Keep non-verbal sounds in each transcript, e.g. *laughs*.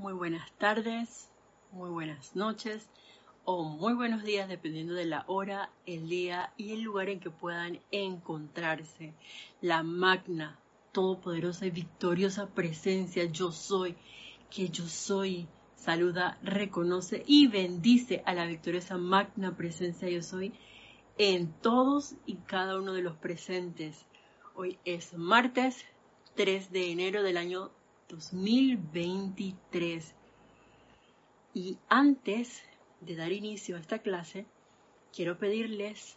muy buenas tardes, muy buenas noches o muy buenos días dependiendo de la hora, el día y el lugar en que puedan encontrarse. La magna, todopoderosa y victoriosa presencia yo soy, que yo soy, saluda, reconoce y bendice a la victoriosa magna presencia yo soy en todos y cada uno de los presentes. Hoy es martes 3 de enero del año 2023. Y antes de dar inicio a esta clase, quiero pedirles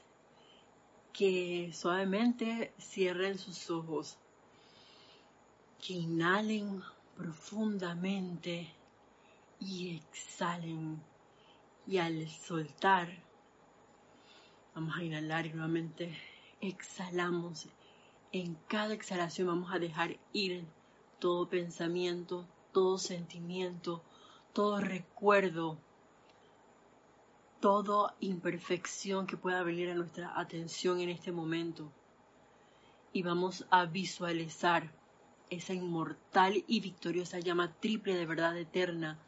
que suavemente cierren sus ojos, que inhalen profundamente y exhalen. Y al soltar, vamos a inhalar y nuevamente exhalamos. En cada exhalación vamos a dejar ir todo pensamiento, todo sentimiento, todo recuerdo, toda imperfección que pueda venir a nuestra atención en este momento. Y vamos a visualizar esa inmortal y victoriosa llama triple de verdad eterna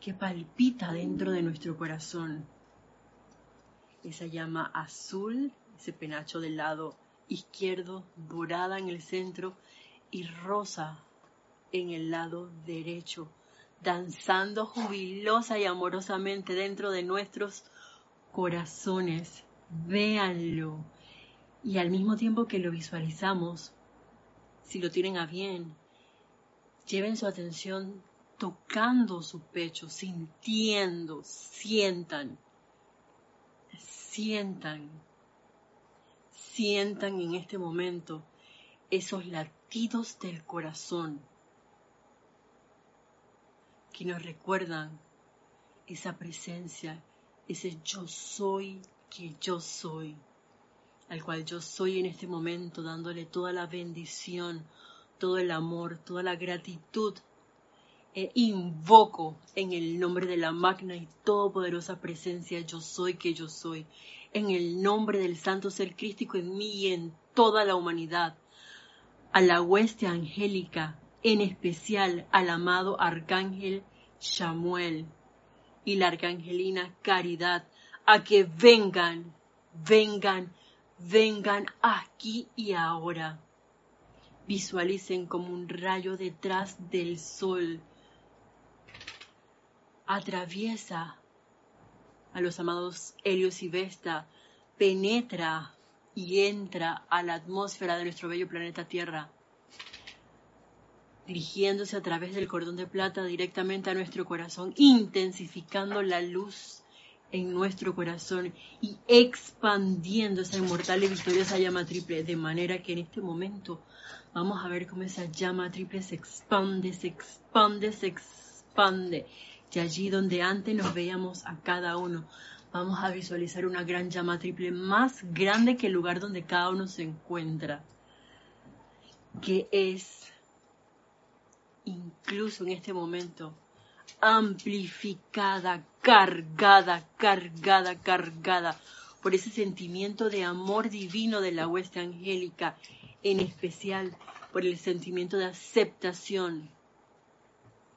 que palpita dentro de nuestro corazón. Esa llama azul, ese penacho del lado izquierdo, dorada en el centro y rosa en el lado derecho, danzando jubilosa y amorosamente dentro de nuestros corazones. Véanlo. Y al mismo tiempo que lo visualizamos, si lo tienen a bien, lleven su atención tocando su pecho, sintiendo, sientan, sientan, sientan en este momento esos latidos del corazón que nos recuerdan esa presencia, ese yo soy que yo soy, al cual yo soy en este momento dándole toda la bendición, todo el amor, toda la gratitud. E invoco en el nombre de la magna y todopoderosa presencia yo soy que yo soy, en el nombre del santo ser crístico en mí y en toda la humanidad, a la hueste angélica en especial al amado arcángel Samuel y la arcangelina Caridad, a que vengan, vengan, vengan aquí y ahora. Visualicen como un rayo detrás del sol. Atraviesa a los amados Helios y Vesta, penetra y entra a la atmósfera de nuestro bello planeta Tierra dirigiéndose a través del cordón de plata directamente a nuestro corazón, intensificando la luz en nuestro corazón y expandiendo esa inmortal y victoriosa llama triple, de manera que en este momento vamos a ver cómo esa llama triple se expande, se expande, se expande. Y allí donde antes nos veíamos a cada uno, vamos a visualizar una gran llama triple más grande que el lugar donde cada uno se encuentra, que es incluso en este momento, amplificada, cargada, cargada, cargada por ese sentimiento de amor divino de la hueste angélica, en especial por el sentimiento de aceptación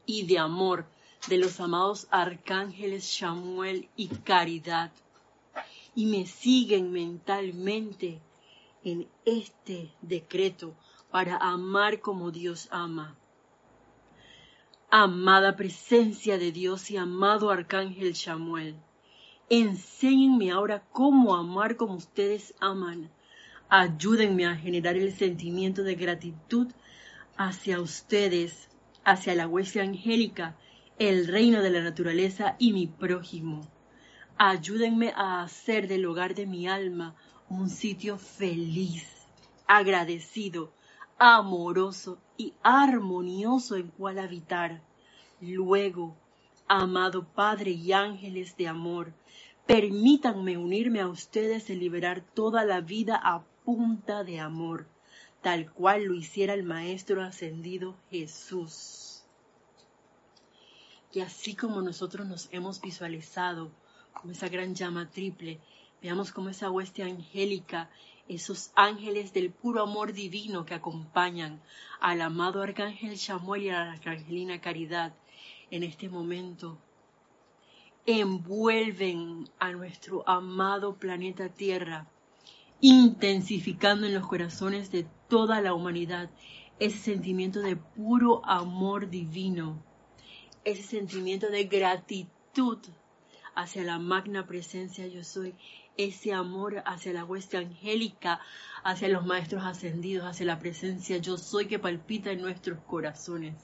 y de amor de los amados arcángeles Samuel y Caridad. Y me siguen mentalmente en este decreto para amar como Dios ama Amada presencia de Dios y amado arcángel Samuel, enséñenme ahora cómo amar como ustedes aman. Ayúdenme a generar el sentimiento de gratitud hacia ustedes, hacia la hueste angélica, el reino de la naturaleza y mi prójimo. Ayúdenme a hacer del hogar de mi alma un sitio feliz, agradecido, amoroso y armonioso en cual habitar. Luego, amado Padre y ángeles de amor, permítanme unirme a ustedes y liberar toda la vida a punta de amor, tal cual lo hiciera el Maestro ascendido Jesús. Y así como nosotros nos hemos visualizado como esa gran llama triple, veamos como esa hueste angélica esos ángeles del puro amor divino que acompañan al amado arcángel Samuel y a la arcangelina Caridad, en este momento envuelven a nuestro amado planeta Tierra, intensificando en los corazones de toda la humanidad ese sentimiento de puro amor divino, ese sentimiento de gratitud hacia la magna presencia yo soy, ese amor hacia la hueste angélica, hacia los maestros ascendidos, hacia la presencia yo soy que palpita en nuestros corazones,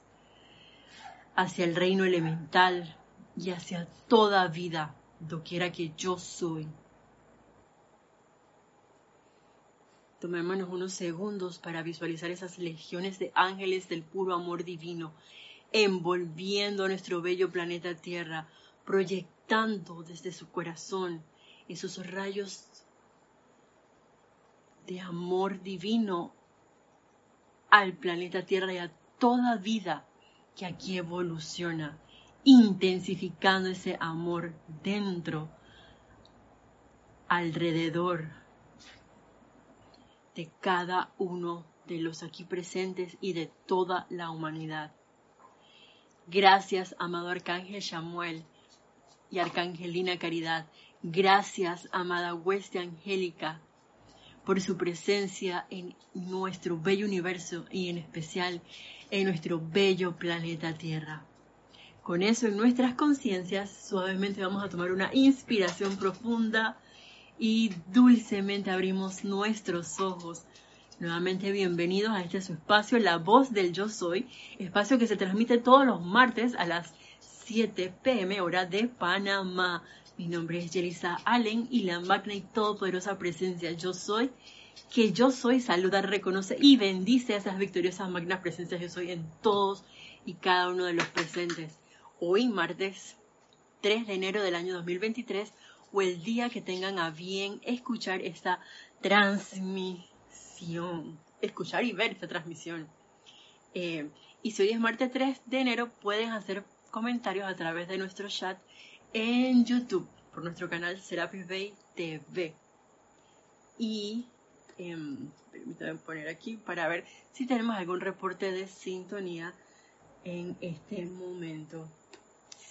hacia el reino elemental y hacia toda vida, doquiera que yo soy. Tomémonos unos segundos para visualizar esas legiones de ángeles del puro amor divino, envolviendo nuestro bello planeta Tierra, proyectando desde su corazón esos rayos de amor divino al planeta Tierra y a toda vida que aquí evoluciona, intensificando ese amor dentro, alrededor de cada uno de los aquí presentes y de toda la humanidad. Gracias, amado Arcángel Samuel y Arcangelina Caridad. Gracias, amada hueste angélica, por su presencia en nuestro bello universo y en especial en nuestro bello planeta Tierra. Con eso en nuestras conciencias, suavemente vamos a tomar una inspiración profunda y dulcemente abrimos nuestros ojos. Nuevamente bienvenidos a este su espacio, La Voz del Yo Soy, espacio que se transmite todos los martes a las 7 pm hora de Panamá. Mi nombre es Jelisa Allen y la magna y todopoderosa presencia Yo Soy, que Yo Soy saluda, reconoce y bendice a esas victoriosas magnas presencias Yo Soy en todos y cada uno de los presentes. Hoy, martes 3 de enero del año 2023, o el día que tengan a bien escuchar esta transmisión, escuchar y ver esta transmisión. Eh, y si hoy es martes 3 de enero, pueden hacer comentarios a través de nuestro chat en YouTube, por nuestro canal Serapis Bay TV. Y eh, permítanme poner aquí para ver si tenemos algún reporte de sintonía en este momento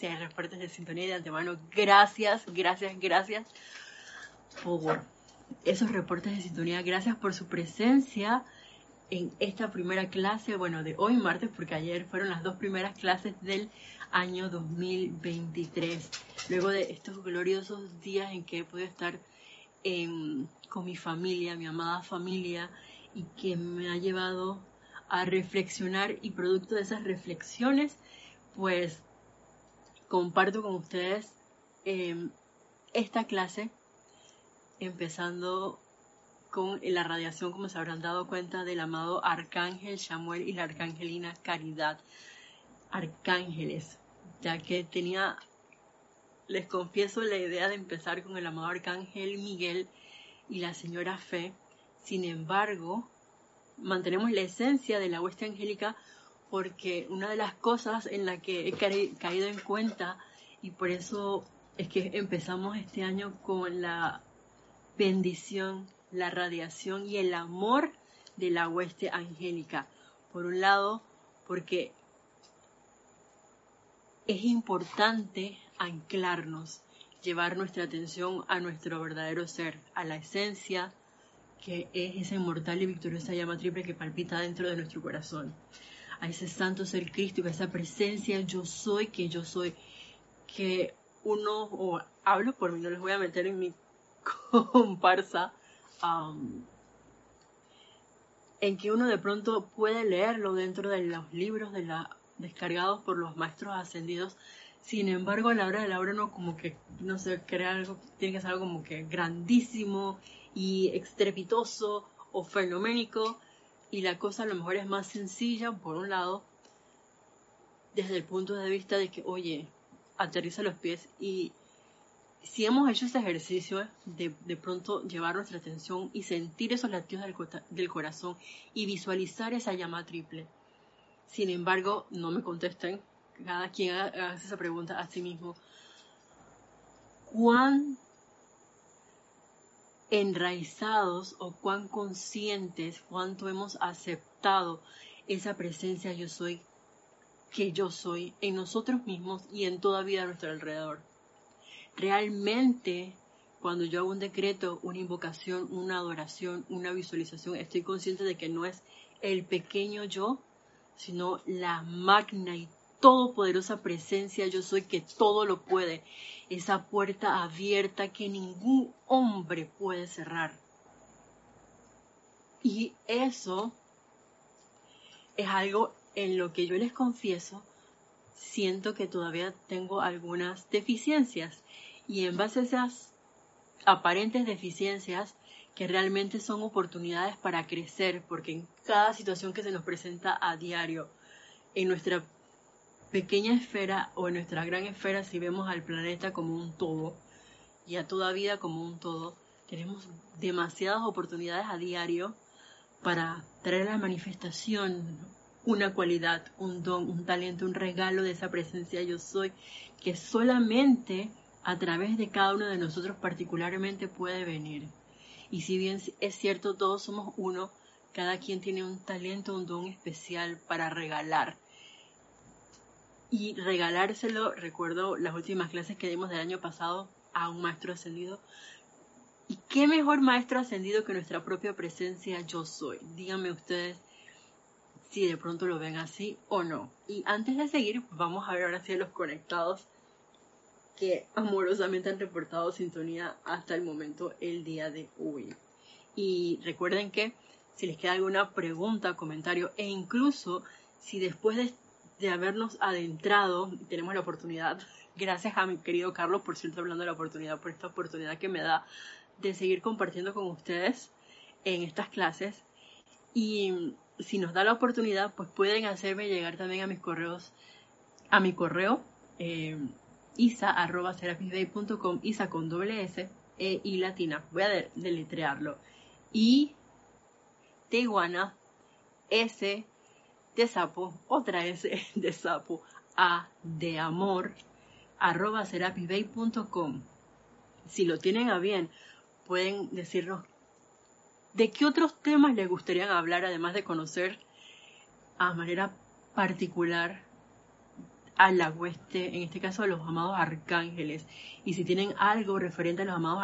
reportes de sintonía de antemano. Gracias, gracias, gracias por esos reportes de sintonía. Gracias por su presencia en esta primera clase, bueno, de hoy martes, porque ayer fueron las dos primeras clases del año 2023. Luego de estos gloriosos días en que he podido estar con mi familia, mi amada familia, y que me ha llevado a reflexionar y producto de esas reflexiones, pues comparto con ustedes em, esta clase, empezando con la radiación, como se habrán dado cuenta, del amado Arcángel Samuel y la Arcangelina Caridad. Arcángeles, ya que tenía, les confieso, la idea de empezar con el amado Arcángel Miguel y la señora Fe. Sin embargo, mantenemos la esencia de la hueste angélica porque una de las cosas en la que he caído en cuenta y por eso es que empezamos este año con la bendición, la radiación y el amor de la hueste angélica. Por un lado, porque es importante anclarnos, llevar nuestra atención a nuestro verdadero ser, a la esencia que es esa inmortal y victoriosa llama triple que palpita dentro de nuestro corazón a ese santo ser Cristo, a esa presencia yo soy que yo soy, que uno, o hablo por mí, no les voy a meter en mi comparsa, en que uno de pronto puede leerlo dentro de los libros descargados por los maestros ascendidos, sin embargo a la hora de la hora uno como que, no sé, crea algo, tiene que ser algo como que grandísimo y estrepitoso o fenoménico, y la cosa a lo mejor es más sencilla, por un lado, desde el punto de vista de que, oye, aterriza los pies y si hemos hecho ese ejercicio de, de pronto llevar nuestra atención y sentir esos latidos del, corazón y visualizar esa llama triple. Sin embargo, no me contesten, cada quien haga esa pregunta a sí mismo. ¿Cuán enraizados o cuán conscientes, cuánto hemos aceptado esa presencia yo soy que yo soy en nosotros mismos y en toda vida a nuestro alrededor. Realmente, cuando yo hago un decreto, una invocación, una adoración, una visualización, estoy consciente de que no es el pequeño yo, sino la magna y todopoderosa presencia yo soy que todo lo puede. Esa puerta abierta que ningún hombre puede cerrar. Y eso es algo en lo que yo les confieso, siento que todavía tengo algunas deficiencias. Y en base a esas aparentes deficiencias, que realmente son oportunidades para crecer, porque en cada situación que se nos presenta a diario, en nuestra pequeña esfera o en nuestra gran esfera, si vemos al planeta como un todo y a toda vida como un todo, tenemos demasiadas oportunidades a diario para traer la manifestación una cualidad, un don, un talento, un regalo de esa presencia yo soy, que solamente a través de cada uno de nosotros particularmente puede venir. Y si bien es cierto, todos somos uno, cada quien tiene un talento, un don especial para regalar. Y regalárselo, recuerdo las últimas clases que dimos del año pasado a un maestro ascendido. ¿Y qué mejor maestro ascendido que nuestra propia presencia yo soy? Díganme ustedes si de pronto lo ven así o no. Y antes de seguir, vamos a ver ahora si los conectados que amorosamente han reportado sintonía hasta el momento el día de hoy. Y recuerden que si les queda alguna pregunta, comentario e incluso si después de, habernos adentrado, tenemos la oportunidad, *laughs* gracias a mi querido Carlos por cierto hablando de la oportunidad, por esta oportunidad que me da de seguir compartiendo con ustedes en estas clases. Y si nos da la oportunidad, pues pueden hacerme llegar también a mis correos, a mi correo, eh, isa.serapisbay.com, isa con doble S e y latina. Voy a deletrearlo. I de S de sapo, otra S *laughs* de sapo, A de amor, arroba. Si lo tienen a bien, pueden decirnos de qué otros temas les gustaría hablar, además de conocer a manera particular a la hueste, en este caso a los amados arcángeles. Y si tienen algo referente a los amados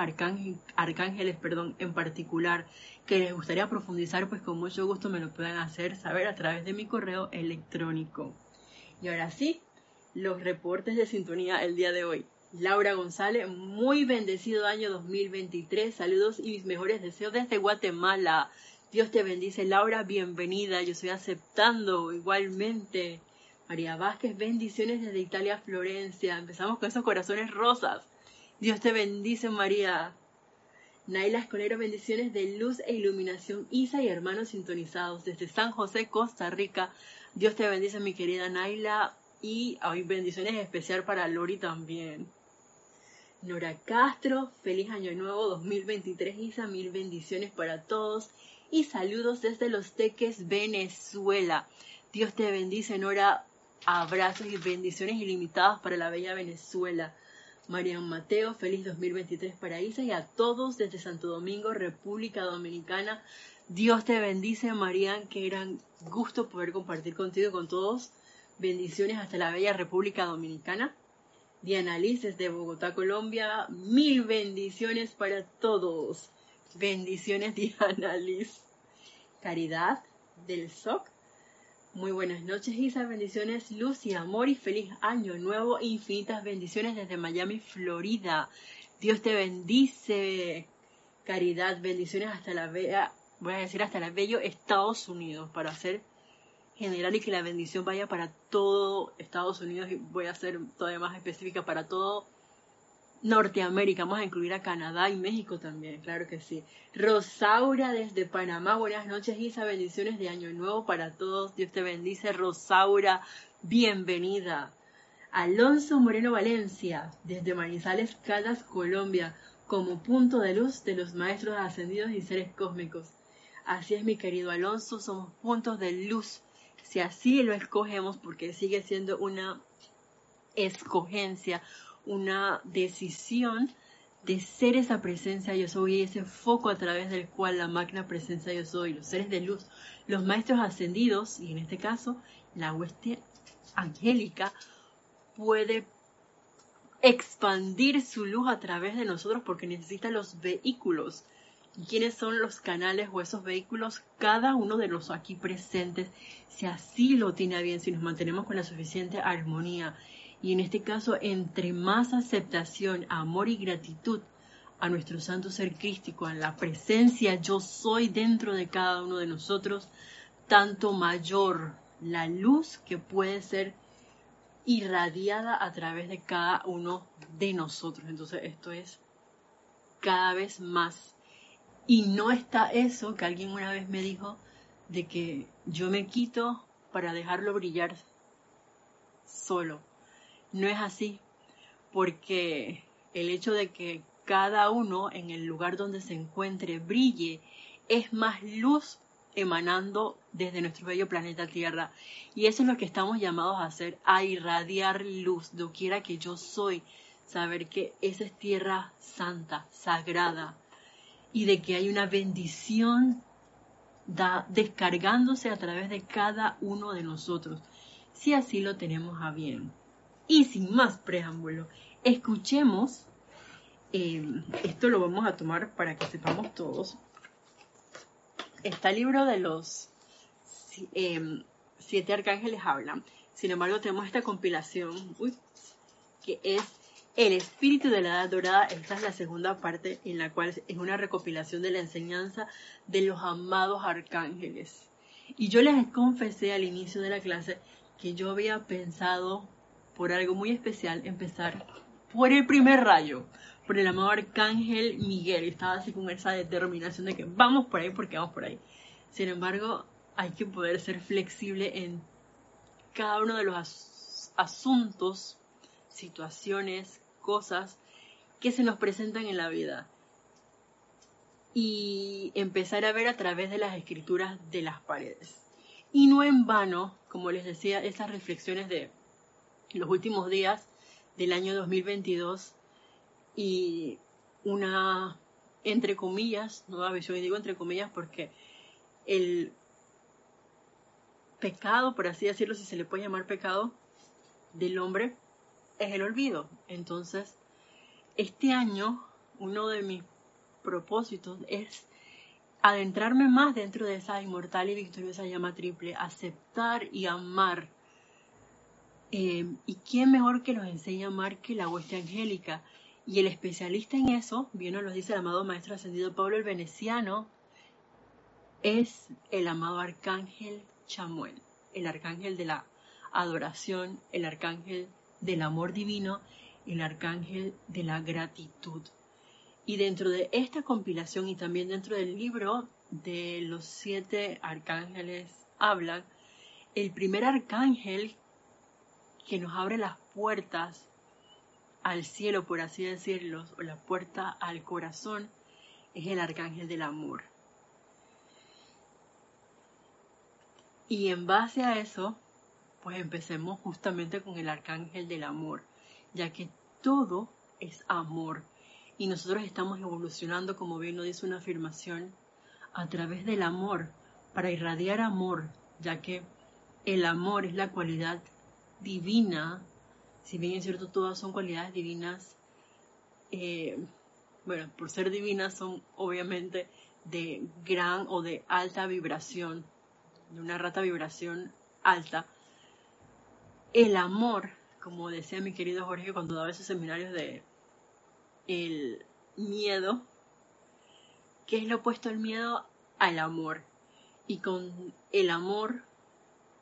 arcángeles, perdón, en particular, que les gustaría profundizar, pues con mucho gusto me lo pueden hacer saber a través de mi correo electrónico. Y ahora sí, los reportes de sintonía el día de hoy. Laura González, muy bendecido año 2023. Saludos y mis mejores deseos desde Guatemala. Dios te bendice, Laura, bienvenida. Yo estoy aceptando igualmente. María Vázquez, bendiciones desde Italia, Florencia. Empezamos con esos corazones rosas. Dios te bendice, María. Naila Escolero, bendiciones de luz e iluminación. Isa y hermanos sintonizados desde San José, Costa Rica. Dios te bendice, mi querida Naila. Y hoy bendiciones especial para Lori también. Nora Castro, feliz año nuevo 2023, Isa. Mil bendiciones para todos. Y saludos desde Los Teques, Venezuela. Dios te bendice, Nora. Abrazos y bendiciones ilimitadas para la bella Venezuela. Marian Mateo, feliz 2023 para Isa y a todos desde Santo Domingo, República Dominicana. Dios te bendice, Marian. Qué gran gusto poder compartir contigo con todos. Bendiciones hasta la bella República Dominicana. Diana Liz desde Bogotá, Colombia. Mil bendiciones para todos. Bendiciones, *laughs* Diana Liz. Caridad del SOC muy buenas noches, Isa. Bendiciones, luz y amor y feliz año nuevo. Infinitas bendiciones desde Miami, Florida. Dios te bendice. Caridad, bendiciones hasta la bella, voy a decir hasta la bello Estados Unidos para hacer general y que la bendición vaya para todo Estados Unidos y voy a ser todavía más específica para todo Norteamérica, vamos a incluir a Canadá y México también, claro que sí. Rosaura desde Panamá, buenas noches Isa, bendiciones de Año Nuevo para todos, Dios te bendice, Rosaura, bienvenida. Alonso Moreno Valencia, desde Manizales, Caldas, Colombia, como punto de luz de los maestros ascendidos y seres cósmicos. Así es, mi querido Alonso, somos puntos de luz, si así lo escogemos, porque sigue siendo una escogencia, una decisión de ser esa presencia yo soy, ese foco a través del cual la máquina presencia yo soy, los seres de luz, los maestros ascendidos, y en este caso la hueste angélica puede expandir su luz a través de nosotros porque necesita los vehículos. ¿Quiénes son los canales o esos vehículos? Cada uno de los aquí presentes, si así lo tiene bien, si nos mantenemos con la suficiente armonía. Y en este caso, entre más aceptación, amor y gratitud a nuestro santo ser crístico, a la presencia yo soy dentro de cada uno de nosotros, tanto mayor la luz que puede ser irradiada a través de cada uno de nosotros. Entonces esto es cada vez más. Y no está eso que alguien una vez me dijo de que yo me quito para dejarlo brillar solo. No es así, porque el hecho de que cada uno en el lugar donde se encuentre brille es más luz emanando desde nuestro bello planeta Tierra. Y eso es lo que estamos llamados a hacer, a irradiar luz, doquiera que yo soy, saber que esa es tierra santa, sagrada, y de que hay una bendición descargándose a través de cada uno de nosotros, si así lo tenemos a bien. Y sin más preámbulo, escuchemos, eh, esto lo vamos a tomar para que sepamos todos, está el libro de los em, siete arcángeles hablan. Sin embargo, tenemos esta compilación que es El espíritu de la edad dorada. Esta es la segunda parte en la cual es una recopilación de la enseñanza de los amados arcángeles. Y yo les confesé al inicio de la clase que yo había pensado por algo muy especial empezar por el primer rayo, por el amado arcángel Miguel. Estaba así con esa determinación de que vamos por ahí porque vamos por ahí. Sin embargo, hay que poder ser flexible en cada uno de los asuntos, situaciones, cosas que se nos presentan en la vida. Y empezar a ver a través de las escrituras de las paredes. Y no en vano, como les decía, esas reflexiones de los últimos días del año 2022 y una, entre comillas, nueva visión, y digo entre comillas porque el pecado, por así decirlo, si se le puede llamar pecado, del hombre es el olvido. Entonces, este año, uno de mis propósitos es adentrarme más dentro de esa inmortal y victoriosa llama triple, aceptar y amar. Eh, ¿Y quién mejor que nos enseña a amar que la hueste angélica? Y el especialista en eso, bien nos lo dice el amado Maestro Ascendido Pablo el Veneciano, es el amado Arcángel Chamuel, el Arcángel de la adoración, el Arcángel del amor divino, el Arcángel de la gratitud. Y dentro de esta compilación y también dentro del libro de los siete arcángeles hablan, el primer arcángel que nos abre las puertas al cielo, por así decirlo, o la puerta al corazón, es el arcángel del amor. Y en base a eso, pues empecemos justamente con el arcángel del amor, ya que todo es amor. Y nosotros estamos evolucionando, como bien nos dice una afirmación, a través del amor, para irradiar amor, ya que el amor es la cualidad divina si bien es cierto todas son cualidades divinas, eh, bueno, por ser divinas son obviamente de gran o de alta vibración, de una rata vibración alta. El amor, como decía mi querido Jorge cuando daba esos seminarios de el miedo, ¿qué es lo opuesto al miedo? Al amor. Y con el amor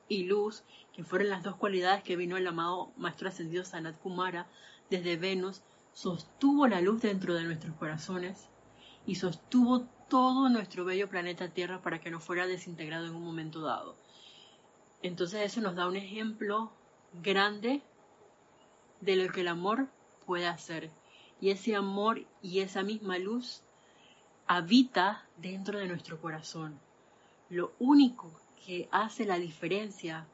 y luz que fueron las dos cualidades que vino el amado Maestro Ascendido Sanat Kumara desde Venus, sostuvo la luz dentro de nuestros corazones y sostuvo todo nuestro bello planeta Tierra para que no fuera desintegrado en un momento dado. Entonces eso nos da un ejemplo grande de lo que el amor puede hacer. Y ese amor y esa misma luz habita dentro de nuestro corazón. Lo único que hace la diferencia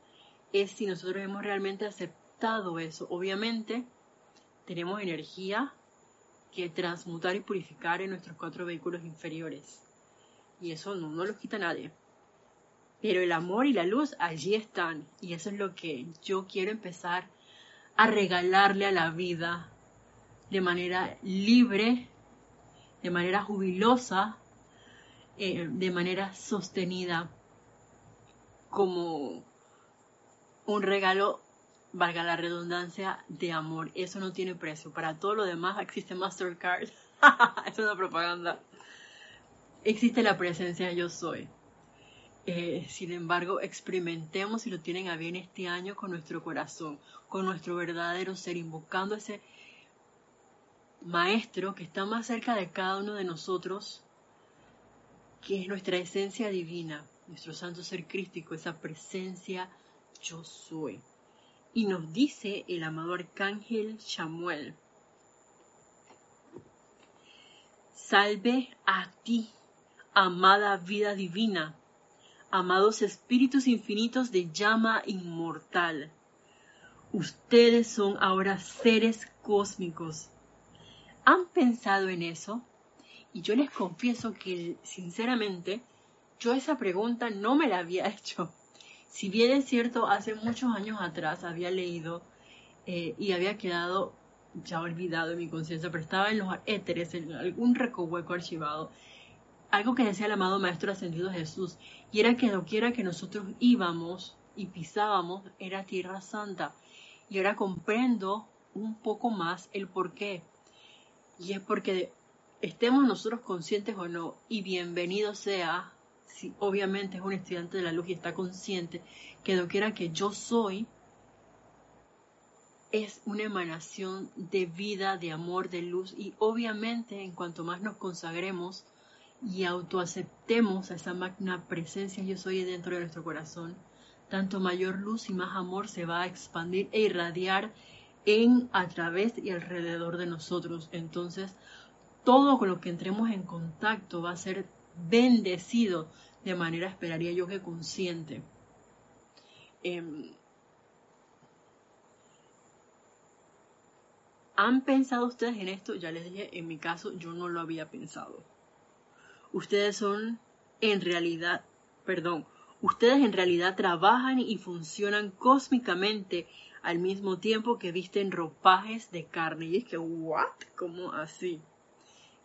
es si nosotros hemos realmente aceptado eso. Obviamente, tenemos energía que transmutar y purificar en nuestros cuatro vehículos inferiores. Y eso no, no lo quita nadie. Pero el amor y la luz allí están. Y eso es lo que yo quiero empezar a regalarle a la vida de manera libre, de manera jubilosa, eh, de manera sostenida, como un regalo, valga la redundancia, de amor. Eso no tiene precio. Para todo lo demás existe Mastercard. *laughs* es una propaganda. Existe la presencia yo soy. Eh, sin embargo, experimentemos si lo tienen a bien este año con nuestro corazón, con nuestro verdadero ser, invocando ese maestro que está más cerca de cada uno de nosotros, que es nuestra esencia divina, nuestro santo ser crístico, esa presencia yo soy. Y nos dice el amado arcángel Samuel, salve a ti, amada vida divina, amados espíritus infinitos de llama inmortal. Ustedes son ahora seres cósmicos. ¿Han pensado en eso? Y yo les confieso que, sinceramente, yo esa pregunta no me la había *laughs* hecho. Si bien es cierto, hace muchos años atrás había leído eh, y había quedado ya olvidado en mi conciencia, pero estaba en los éteres, en algún recoveco archivado, algo que decía el amado Maestro Ascendido Jesús, y era que doquiera que nosotros íbamos y pisábamos era tierra santa. Y ahora comprendo un poco más el por qué. Y es porque estemos nosotros conscientes o no, y bienvenido sea, si obviamente es un estudiante de la luz y está consciente, que doquiera que yo soy, es una emanación de vida, de amor, de luz, y obviamente en cuanto más nos consagremos, y autoaceptemos a esa magna presencia yo soy dentro de nuestro corazón, tanto mayor luz y más amor se va a expandir e irradiar en, a través y alrededor de nosotros. Entonces, todo con lo que entremos en contacto va a ser bendecido de manera, esperaría yo que consciente. Em, ¿Han pensado ustedes en esto? Ya les dije, en mi caso yo no lo había pensado ustedes son en realidad, perdón, ustedes en realidad trabajan y funcionan cósmicamente al mismo tiempo que visten ropajes de carne. Y es que, ¿what? ¿Cómo así?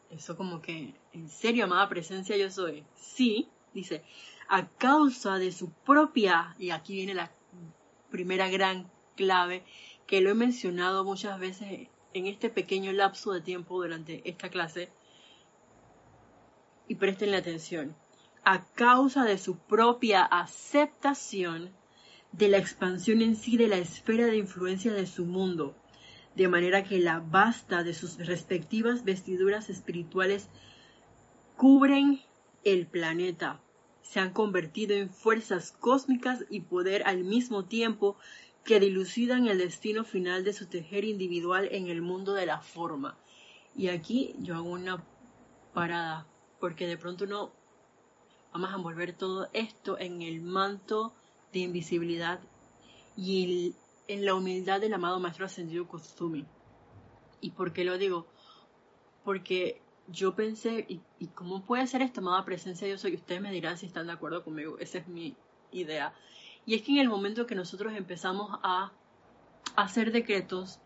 Eso como que, ¿en serio, amada presencia yo soy? Sí, dice, a causa de su propia, y aquí viene la primera gran clave, que lo he mencionado muchas veces en este pequeño lapso de tiempo durante esta clase, y prestenle atención, a causa de su propia aceptación de la expansión en sí de la esfera de influencia de su mundo, de manera que la basta de sus respectivas vestiduras espirituales cubren el planeta, se han convertido en fuerzas cósmicas y poder al mismo tiempo que dilucidan el destino final de su tejer individual en el mundo de la forma. Y aquí yo hago una parada porque de pronto no vamos a envolver todo esto en el manto de invisibilidad y en la humildad del amado Maestro Ascendido Kusumi. ¿Y por qué lo digo? Porque yo pensé, ¿y, cómo puede ser esto, amada presencia yo soy? Ustedes me dirán si están de acuerdo conmigo, esa es mi idea. Y es que en el momento que nosotros empezamos a hacer decretos,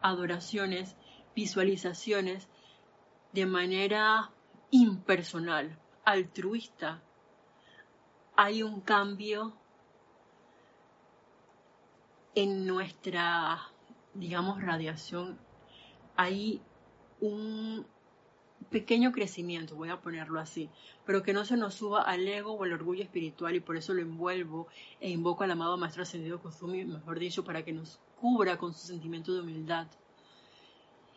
adoraciones, visualizaciones, de manera impersonal, altruista, hay un cambio en nuestra, digamos, radiación. Hay un pequeño crecimiento, voy a ponerlo así, pero que no se nos suba al ego o al orgullo espiritual y por eso lo envuelvo e invoco al amado Maestro Ascendido Kozumi, mejor dicho, para que nos cubra con su sentimiento de humildad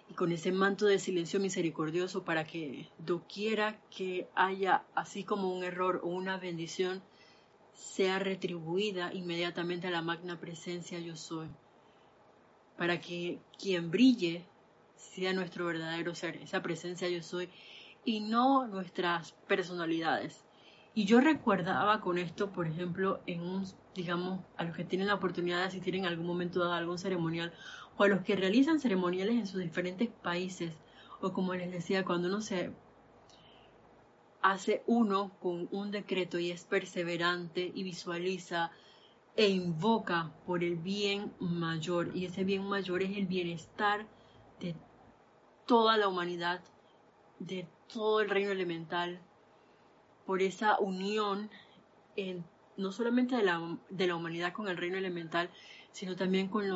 y con ese manto de silencio misericordioso para que doquiera que haya así como un error o una bendición sea retribuida inmediatamente a la magna presencia yo soy, para que quien brille sea nuestro verdadero ser, esa presencia yo soy, y no nuestras personalidades. Y yo recordaba con esto, por ejemplo, en un, digamos, a los que tienen la oportunidad de asistir en algún momento dado a algún ceremonial o a los que realizan ceremoniales en sus diferentes países, o como les decía, cuando uno se hace uno con un decreto y es perseverante y visualiza e invoca por el bien mayor. Y ese bien mayor es el bienestar de toda la humanidad, de todo el reino elemental, por esa unión no solamente de la, de la, humanidad con el reino elemental, sino también con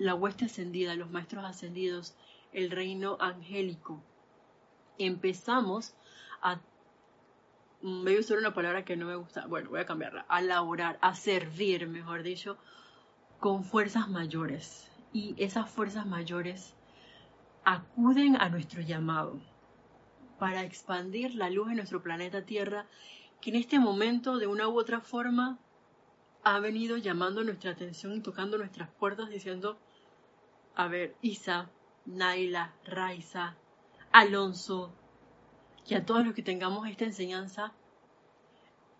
la hueste ascendida, los maestros ascendidos, el reino angélico. Empezamos a voy a usar una palabra que no me gusta, bueno, voy a cambiarla, a laborar, a servir, mejor dicho, con fuerzas mayores. Y esas fuerzas mayores acuden a nuestro llamado para expandir la luz en nuestro planeta Tierra, que en este momento, de una u otra forma, ha venido llamando nuestra atención y tocando nuestras puertas diciendo, a ver, Isa, Naila, Raiza, Alonso, que a todos los que tengamos esta enseñanza,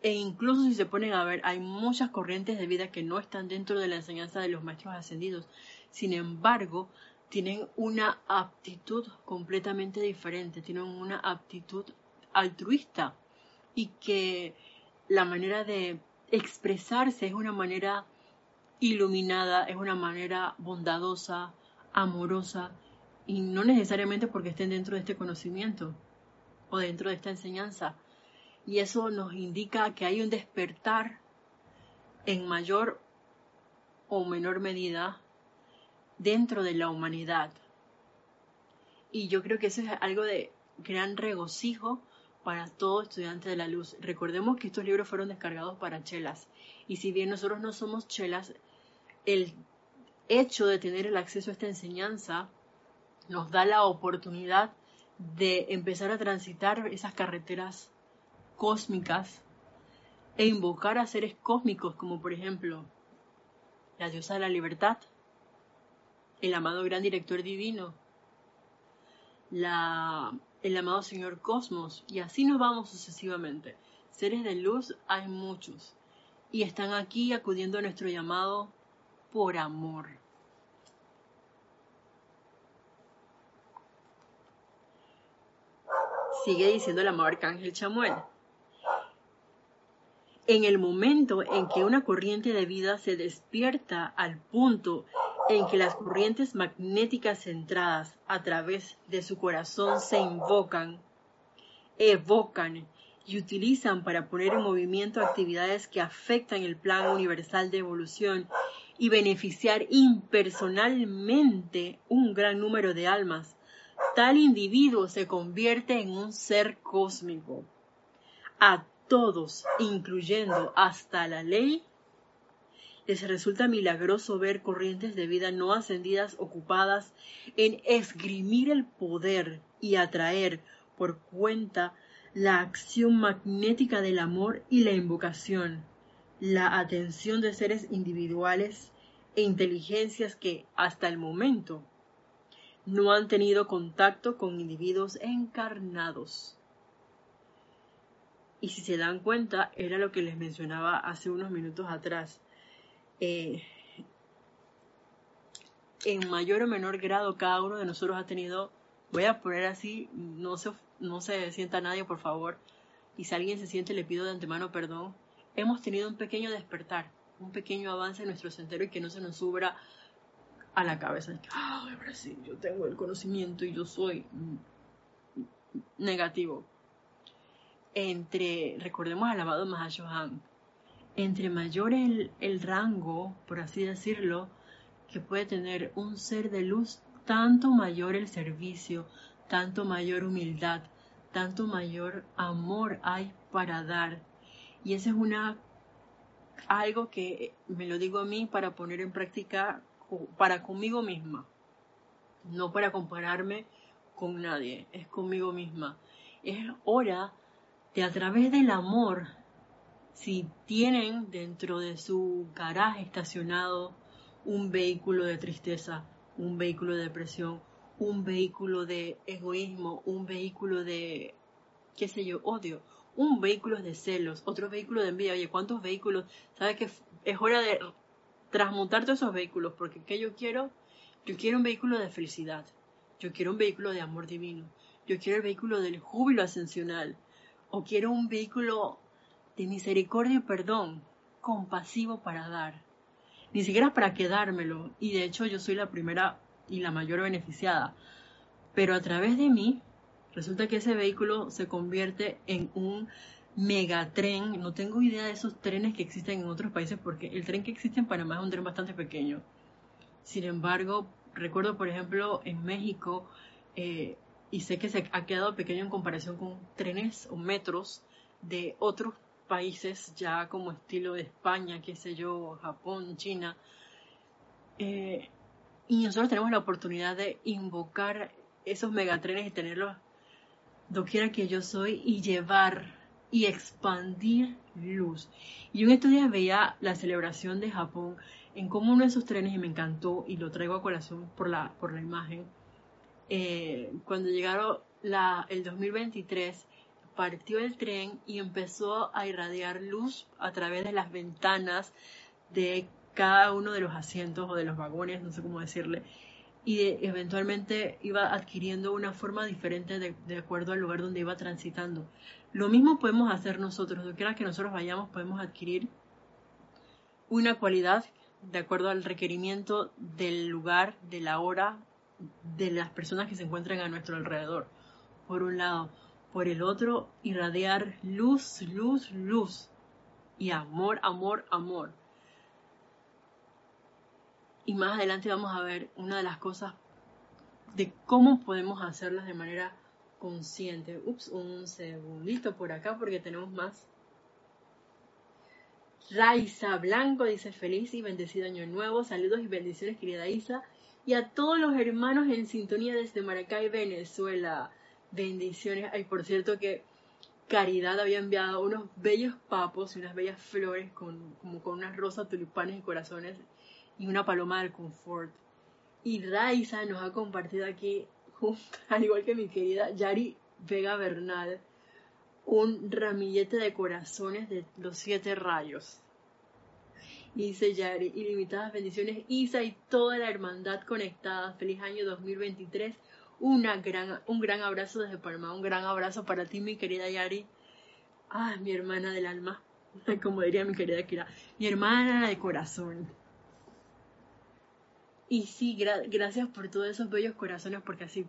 e incluso si se ponen a ver, hay muchas corrientes de vida que no están dentro de la enseñanza de los maestros ascendidos. Sin embargo, tienen una aptitud completamente diferente, tienen una aptitud altruista y que la manera de expresarse es una manera iluminada, es una manera bondadosa, amorosa y no necesariamente porque estén dentro de este conocimiento o dentro de esta enseñanza. Y eso nos indica que hay un despertar en mayor o menor medida dentro de la humanidad. Y yo creo que eso es algo de gran regocijo para todo estudiante de la luz. Recordemos que estos libros fueron descargados para chelas. Y si bien nosotros no somos chelas, el hecho de tener el acceso a esta enseñanza nos da la oportunidad de empezar a transitar esas carreteras cósmicas e invocar a seres cósmicos como por ejemplo la diosa de la libertad, el amado gran director divino, la, el amado Señor Cosmos, y así nos vamos sucesivamente. Seres de luz hay muchos, y están aquí acudiendo a nuestro llamado por amor. Sigue diciendo el amado Arcángel Chamuel. En el momento en que una corriente de vida se despierta al punto en que las corrientes magnéticas centradas a través de su corazón se invocan, evocan y utilizan para poner en movimiento actividades que afectan el plan universal de evolución y beneficiar impersonalmente un gran número de almas, tal individuo se convierte en un ser cósmico. A todos, incluyendo hasta la ley, les resulta milagroso ver corrientes de vida no ascendidas ocupadas en esgrimir el poder y atraer por cuenta la acción magnética del amor y la invocación, la atención de seres individuales e inteligencias que hasta el momento no han tenido contacto con individuos encarnados. Y si se dan cuenta, era lo que les mencionaba hace unos minutos atrás. Eh, en mayor o menor grado cada uno de nosotros ha tenido, voy a poner así, no se, no se sienta nadie por favor, y si alguien se siente le pido de antemano perdón, hemos tenido un pequeño despertar, un pequeño avance en nuestro sendero y que no se nos subra a la cabeza. Ay, Brasil, yo tengo el conocimiento y yo soy negativo. Entre, recordemos al amado Mahashohan, entre mayor el, el rango, por así decirlo, que puede tener un ser de luz, tanto mayor el servicio, tanto mayor humildad, tanto mayor amor hay para dar. Y eso es una algo que me lo digo a mí para poner en práctica para conmigo misma, no para compararme con nadie, es conmigo misma. Es hora de a través del amor si tienen dentro de su garaje estacionado un vehículo de tristeza, un vehículo de depresión, un vehículo de egoísmo, un vehículo de, qué sé yo, odio, un vehículo de celos, otro vehículo de envidia. Oye, ¿cuántos vehículos? ¿Sabes que es hora de transmutar todos esos vehículos? Porque ¿qué yo quiero? Yo quiero un vehículo de felicidad. Yo quiero un vehículo de amor divino. Yo quiero el vehículo del júbilo ascensional o quiero un vehículo de misericordia y perdón, compasivo para dar, ni siquiera para quedármelo, y de hecho yo soy la primera y la mayor beneficiada, pero a través de mí resulta que ese vehículo se convierte en un megatren, no tengo idea de esos trenes que existen en otros países porque el tren que existe en Panamá es un tren bastante pequeño. Sin embargo, recuerdo por ejemplo en México, eh, y sé que se ha quedado pequeño en comparación con trenes o metros de otros países ya como estilo de España, qué sé yo, Japón, China. Eh, y nosotros tenemos la oportunidad de invocar esos megatrenes y tenerlos doquiera que yo soy y llevar y expandir luz. Y yo en veía la celebración de Japón en como uno de esos trenes y me encantó y lo traigo a colación por la, por la imagen. Eh, cuando llegaron la, el 2023, partió el tren y empezó a irradiar luz a través de las ventanas de cada uno de los asientos o de los vagones, no sé cómo decirle, y eventualmente iba adquiriendo una forma diferente de, de, acuerdo al lugar donde iba transitando. Lo mismo podemos hacer nosotros, donde quiera que nosotros vayamos podemos adquirir una cualidad de acuerdo al requerimiento del lugar, de la hora, de las personas que se encuentran a nuestro alrededor. Por un lado, por el otro, irradiar luz, luz, luz y amor, amor, amor. Y más adelante vamos a ver una de las cosas de cómo podemos hacerlas de manera consciente. Ups, un segundito por acá porque tenemos más. Raiza Blanco dice feliz y bendecido año nuevo. Saludos y bendiciones, querida Isa. Y a todos los hermanos en sintonía desde Maracay, Venezuela. Bendiciones. Ay, por cierto que Caridad había enviado unos bellos papos y unas bellas flores con, como con unas rosas, tulipanes y corazones y una paloma del confort. Y Raiza nos ha compartido aquí, *laughs* al igual que mi querida Yari Vega Bernal, un ramillete de corazones de los siete rayos. Dice Yari, ilimitadas bendiciones, Isa y toda la hermandad conectada. Feliz año 2023. Una gran, un gran abrazo desde Panamá, un gran abrazo para ti, mi querida Yari. Ah, mi hermana del alma, *laughs* como diría mi querida Kira, mi hermana de corazón. Y sí, gracias por todos esos bellos corazones, porque así,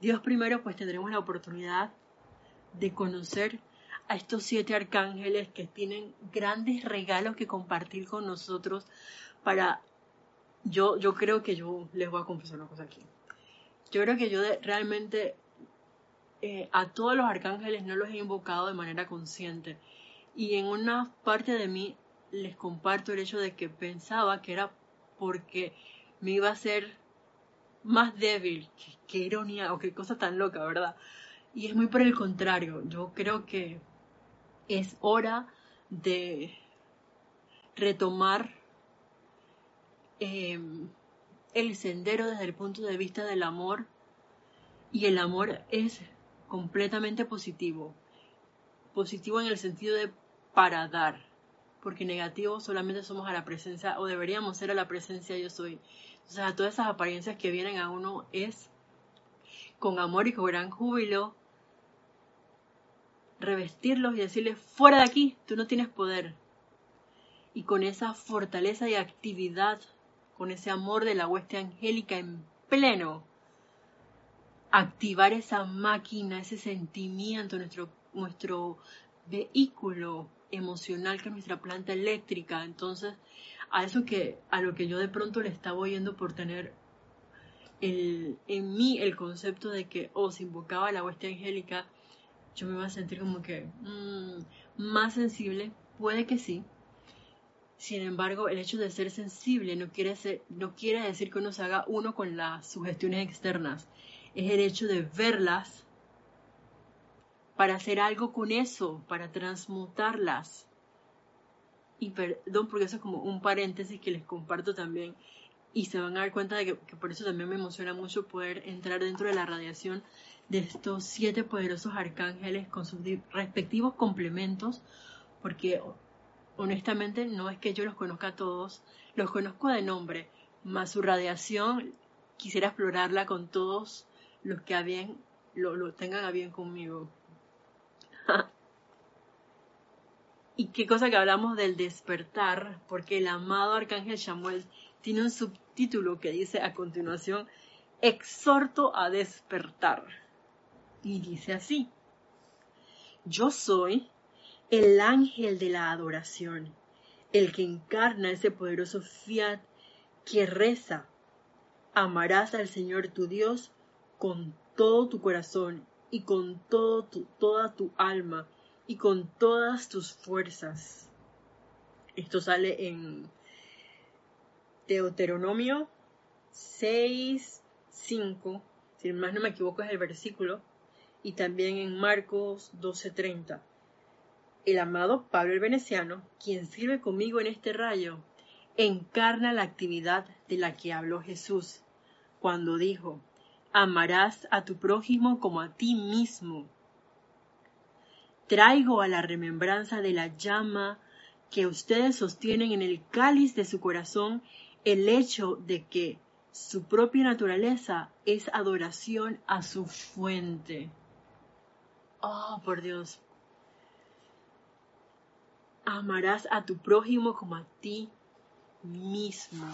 Dios primero, pues tendremos la oportunidad de conocer a estos siete arcángeles que tienen grandes regalos que compartir con nosotros para yo yo creo que yo les voy a confesar una cosa aquí. Yo creo que yo realmente eh, a todos los arcángeles no los he invocado de manera consciente. Y en una parte de mí les comparto el hecho de que pensaba que era porque me iba a ser más débil. Qué ironía o qué cosa tan loca verdad y es muy por el contrario. Yo creo que es hora de retomar em, el sendero desde el punto de vista del amor. Y el amor es completamente positivo. Positivo en el sentido de para dar, porque negativo solamente somos a la presencia o deberíamos ser a la presencia yo soy. O sea, todas esas apariencias que vienen a uno es con amor y con gran júbilo revestirlos y decirles, fuera de aquí, tú no tienes poder. Y con esa fortaleza y actividad, con ese amor de la hueste angélica en pleno, activar esa máquina, ese sentimiento, nuestro, nuestro vehículo emocional que es nuestra planta eléctrica. Entonces, a eso que, a lo que yo de pronto le estaba oyendo por tener el, en mí el concepto de que, o oh, se invocaba la hueste angélica, yo me voy a sentir como que mm, más sensible, puede que sí. Sin embargo, el hecho de ser sensible no quiere, ser, no quiere decir que uno se haga uno con las sugestiones externas. Es el hecho de verlas para hacer algo con eso, para transmutarlas. Y perdón, porque eso es como un paréntesis que les comparto también. Y se van a dar cuenta de que, por eso también me emociona mucho poder entrar dentro de la radiación de estos siete poderosos arcángeles con sus respectivos complementos, porque honestamente no es que yo los conozca a todos, los conozco de nombre, más su radiación quisiera explorarla con todos los que lo, lo tengan a bien conmigo. *laughs* Y qué cosa que hablamos del despertar, porque el amado arcángel Samuel tiene un subtítulo que dice a continuación, exhorto a despertar. Y dice así, yo soy el ángel de la adoración, el que encarna ese poderoso fiat que reza, amarás al Señor tu Dios con todo tu corazón y con todo toda tu alma y con todas tus fuerzas. Esto sale en Deuteronomio 6, 5, si más no me equivoco es el versículo, y también en Marcos 12:30. El amado Pablo el Veneciano, quien sirve conmigo en este rayo, encarna la actividad de la que habló Jesús cuando dijo, amarás a tu prójimo como a ti mismo. Traigo a la remembranza de la llama que ustedes sostienen en el cáliz de su corazón el hecho de que su propia naturaleza es adoración a su fuente. Oh, por Dios. Amarás a tu prójimo como a ti mismo.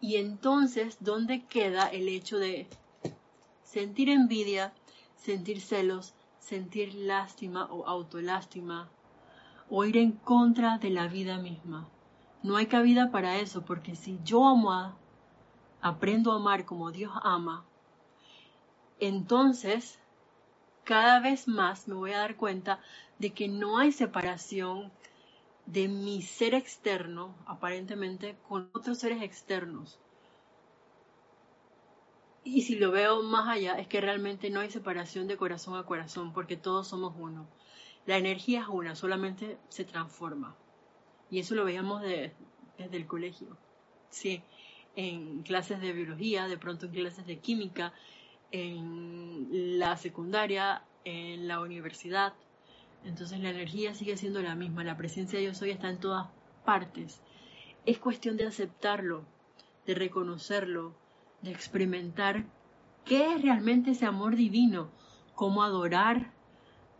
Y entonces, ¿dónde queda el hecho de sentir envidia, sentir celos, sentir lástima o autolástima, o ir en contra de la vida misma? No hay cabida para eso, porque si yo amo a, aprendo a amar como Dios ama, entonces cada vez más me voy a dar cuenta de que no hay separación de mi ser externo, aparentemente, con otros seres externos. Y si lo veo más allá, es que realmente no hay separación de corazón a corazón, porque todos somos uno. La energía es una, solamente se transforma. Y eso lo veíamos desde el colegio. Sí, en clases de biología, de pronto en clases de química, en la secundaria, en la universidad, entonces la energía sigue siendo la misma, la presencia de yo soy está en todas partes. Es cuestión de aceptarlo, de reconocerlo, de experimentar qué es realmente ese amor divino, cómo adorar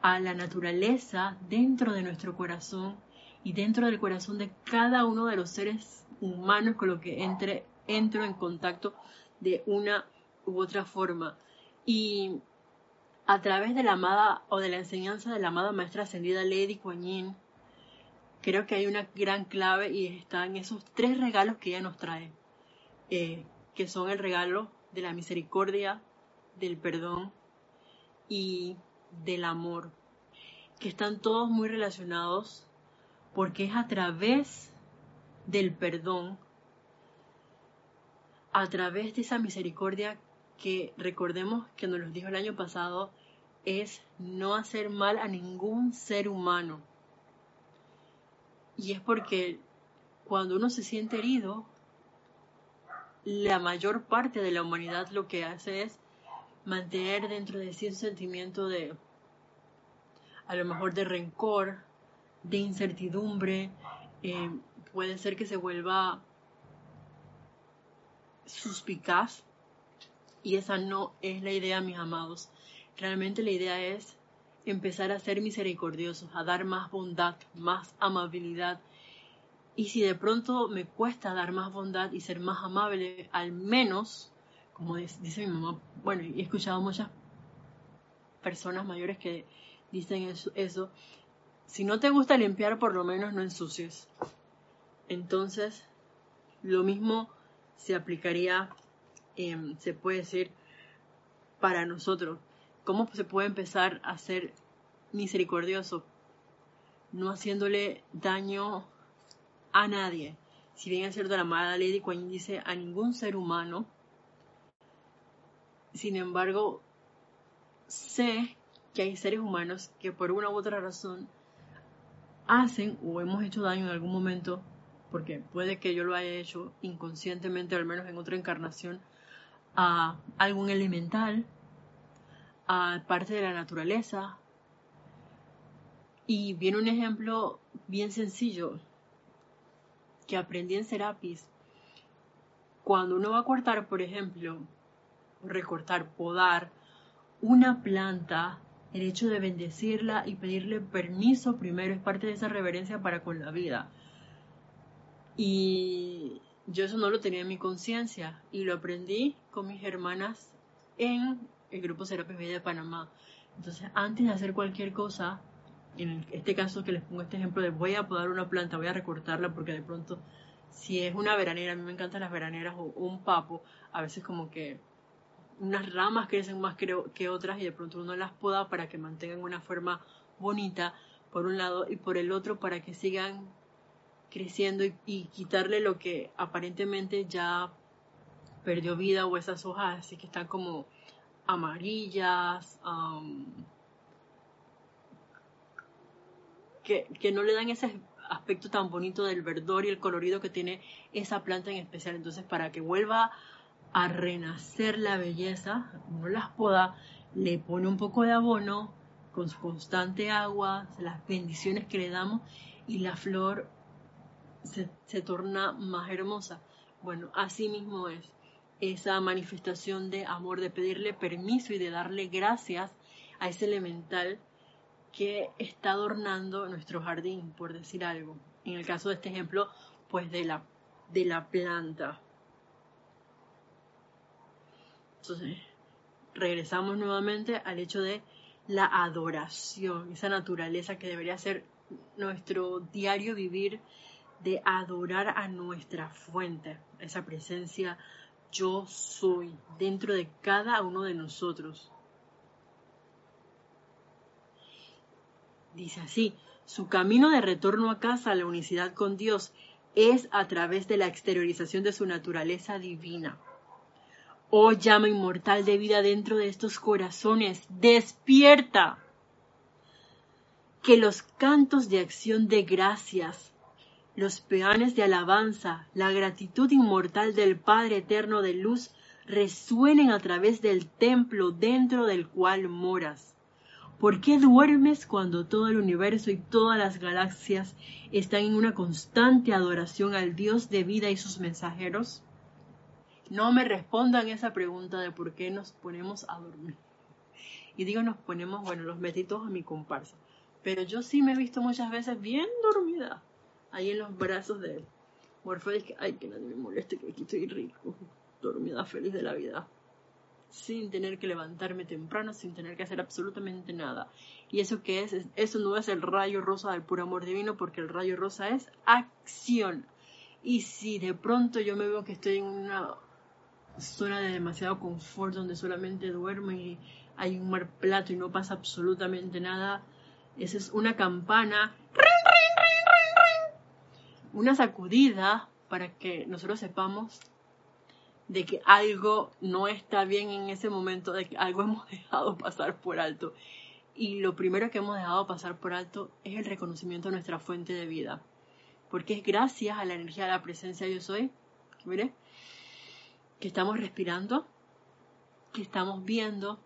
a la naturaleza dentro de nuestro corazón y dentro del corazón de cada uno de los seres humanos con los que entre, entro en contacto de una u otra forma. Y a través de la amada o de la enseñanza de la amada maestra ascendida Lady Kuan Yin, creo que hay una gran clave y está en esos tres regalos que ella nos trae, eh, que son el regalo de la misericordia, del perdón y del amor, que están todos muy relacionados porque es a través del perdón, a través de esa misericordia que recordemos que nos lo dijo el año pasado, es no hacer mal a ningún ser humano. Y es porque cuando uno se siente herido, la mayor parte de la humanidad lo que hace es mantener dentro de sí un sentimiento de, a lo mejor de rencor, de incertidumbre, eh, puede ser que se vuelva suspicaz y esa no es la idea, mis amados. Realmente la idea es empezar a ser misericordiosos, a dar más bondad, más amabilidad. Y si de pronto me cuesta dar más bondad y ser más amable, al menos, como dice mi mamá, bueno, he escuchado muchas personas mayores que dicen eso, si no te gusta limpiar, por lo menos no ensucies. Entonces, lo mismo se aplicaría Em, se puede decir para nosotros. ¿Cómo se puede empezar a ser misericordioso? No haciéndole daño a nadie. Si bien es cierto, la amada Lady Kuan dice a ningún ser humano, sin embargo, sé que hay seres humanos que por una u otra razón hacen o hemos hecho daño en algún momento, porque puede que yo lo haya hecho inconscientemente, al menos en otra encarnación, a algún elemental, a parte de la naturaleza. Y viene un ejemplo bien sencillo que aprendí en Serapis. Cuando uno va a cortar, por ejemplo, recortar, podar una planta el hecho de bendecirla y pedirle permiso primero es parte de esa reverencia para con la vida. Y yo eso no lo tenía en mi conciencia y lo aprendí con mis hermanas en el grupo Serapis Vida de Panamá. Entonces, antes de hacer cualquier cosa, en este caso que les pongo este ejemplo de voy a podar una planta, voy a recortarla porque de pronto, si es una veranera, a mí me encantan las veraneras o un papo, a veces como que unas ramas crecen más que otras y de pronto uno las poda para que mantengan una forma bonita por un lado y por el otro para que sigan creciendo y, quitarle lo que aparentemente ya perdió vida o esas hojas así que están como amarillas que, no le dan ese aspecto tan bonito del verdor y el colorido que tiene esa planta en especial entonces para que vuelva a renacer la belleza, uno las poda, le pone un poco de abono con su constante agua, las bendiciones que le damos y la flor se, torna más hermosa. Bueno, así mismo es esa manifestación de amor, de pedirle permiso y de darle gracias a ese elemental que está adornando nuestro jardín, por decir algo. En el caso de este ejemplo, pues de la, de la planta. Entonces, regresamos nuevamente al hecho de la adoración, esa naturaleza que debería ser nuestro diario vivir de adorar a nuestra fuente, esa presencia yo soy dentro de cada uno de nosotros. Dice así, su camino de retorno a casa, a la unicidad con Dios, es a través de la exteriorización de su naturaleza divina. Oh llama inmortal de vida dentro de estos corazones, despierta. Que los cantos de acción de gracias, los peanes de alabanza, la gratitud inmortal del Padre eterno de luz resuenen a través del templo dentro del cual moras. ¿Por qué duermes cuando todo el universo y todas las galaxias están en una constante adoración al Dios de vida y sus mensajeros? no me respondan esa pregunta de por qué nos ponemos a dormir. Y digo nos ponemos, bueno, los metí todos a mi comparsa. Pero yo sí me he visto muchas veces bien dormida, ahí en los brazos de Morpheus, que, ay, que nadie me moleste, que aquí estoy rico, dormida feliz de la vida. Sin tener que levantarme temprano, sin tener que hacer absolutamente nada. ¿Y eso qué es? Eso no es el rayo rosa del puro amor divino, porque el rayo rosa es acción. Y si de pronto yo me veo que estoy en una zona de demasiado confort donde solamente duerme y hay un mar plato y no pasa absolutamente nada. Esa es una campana, una sacudida para que nosotros sepamos de que algo no está bien en ese momento, de que algo *laughs* hemos dejado pasar por alto. Y lo primero que hemos dejado pasar por alto es el reconocimiento de nuestra fuente de vida. Porque es gracias a la energía de la presencia yo soy, mire, que estamos respirando, que estamos viendo,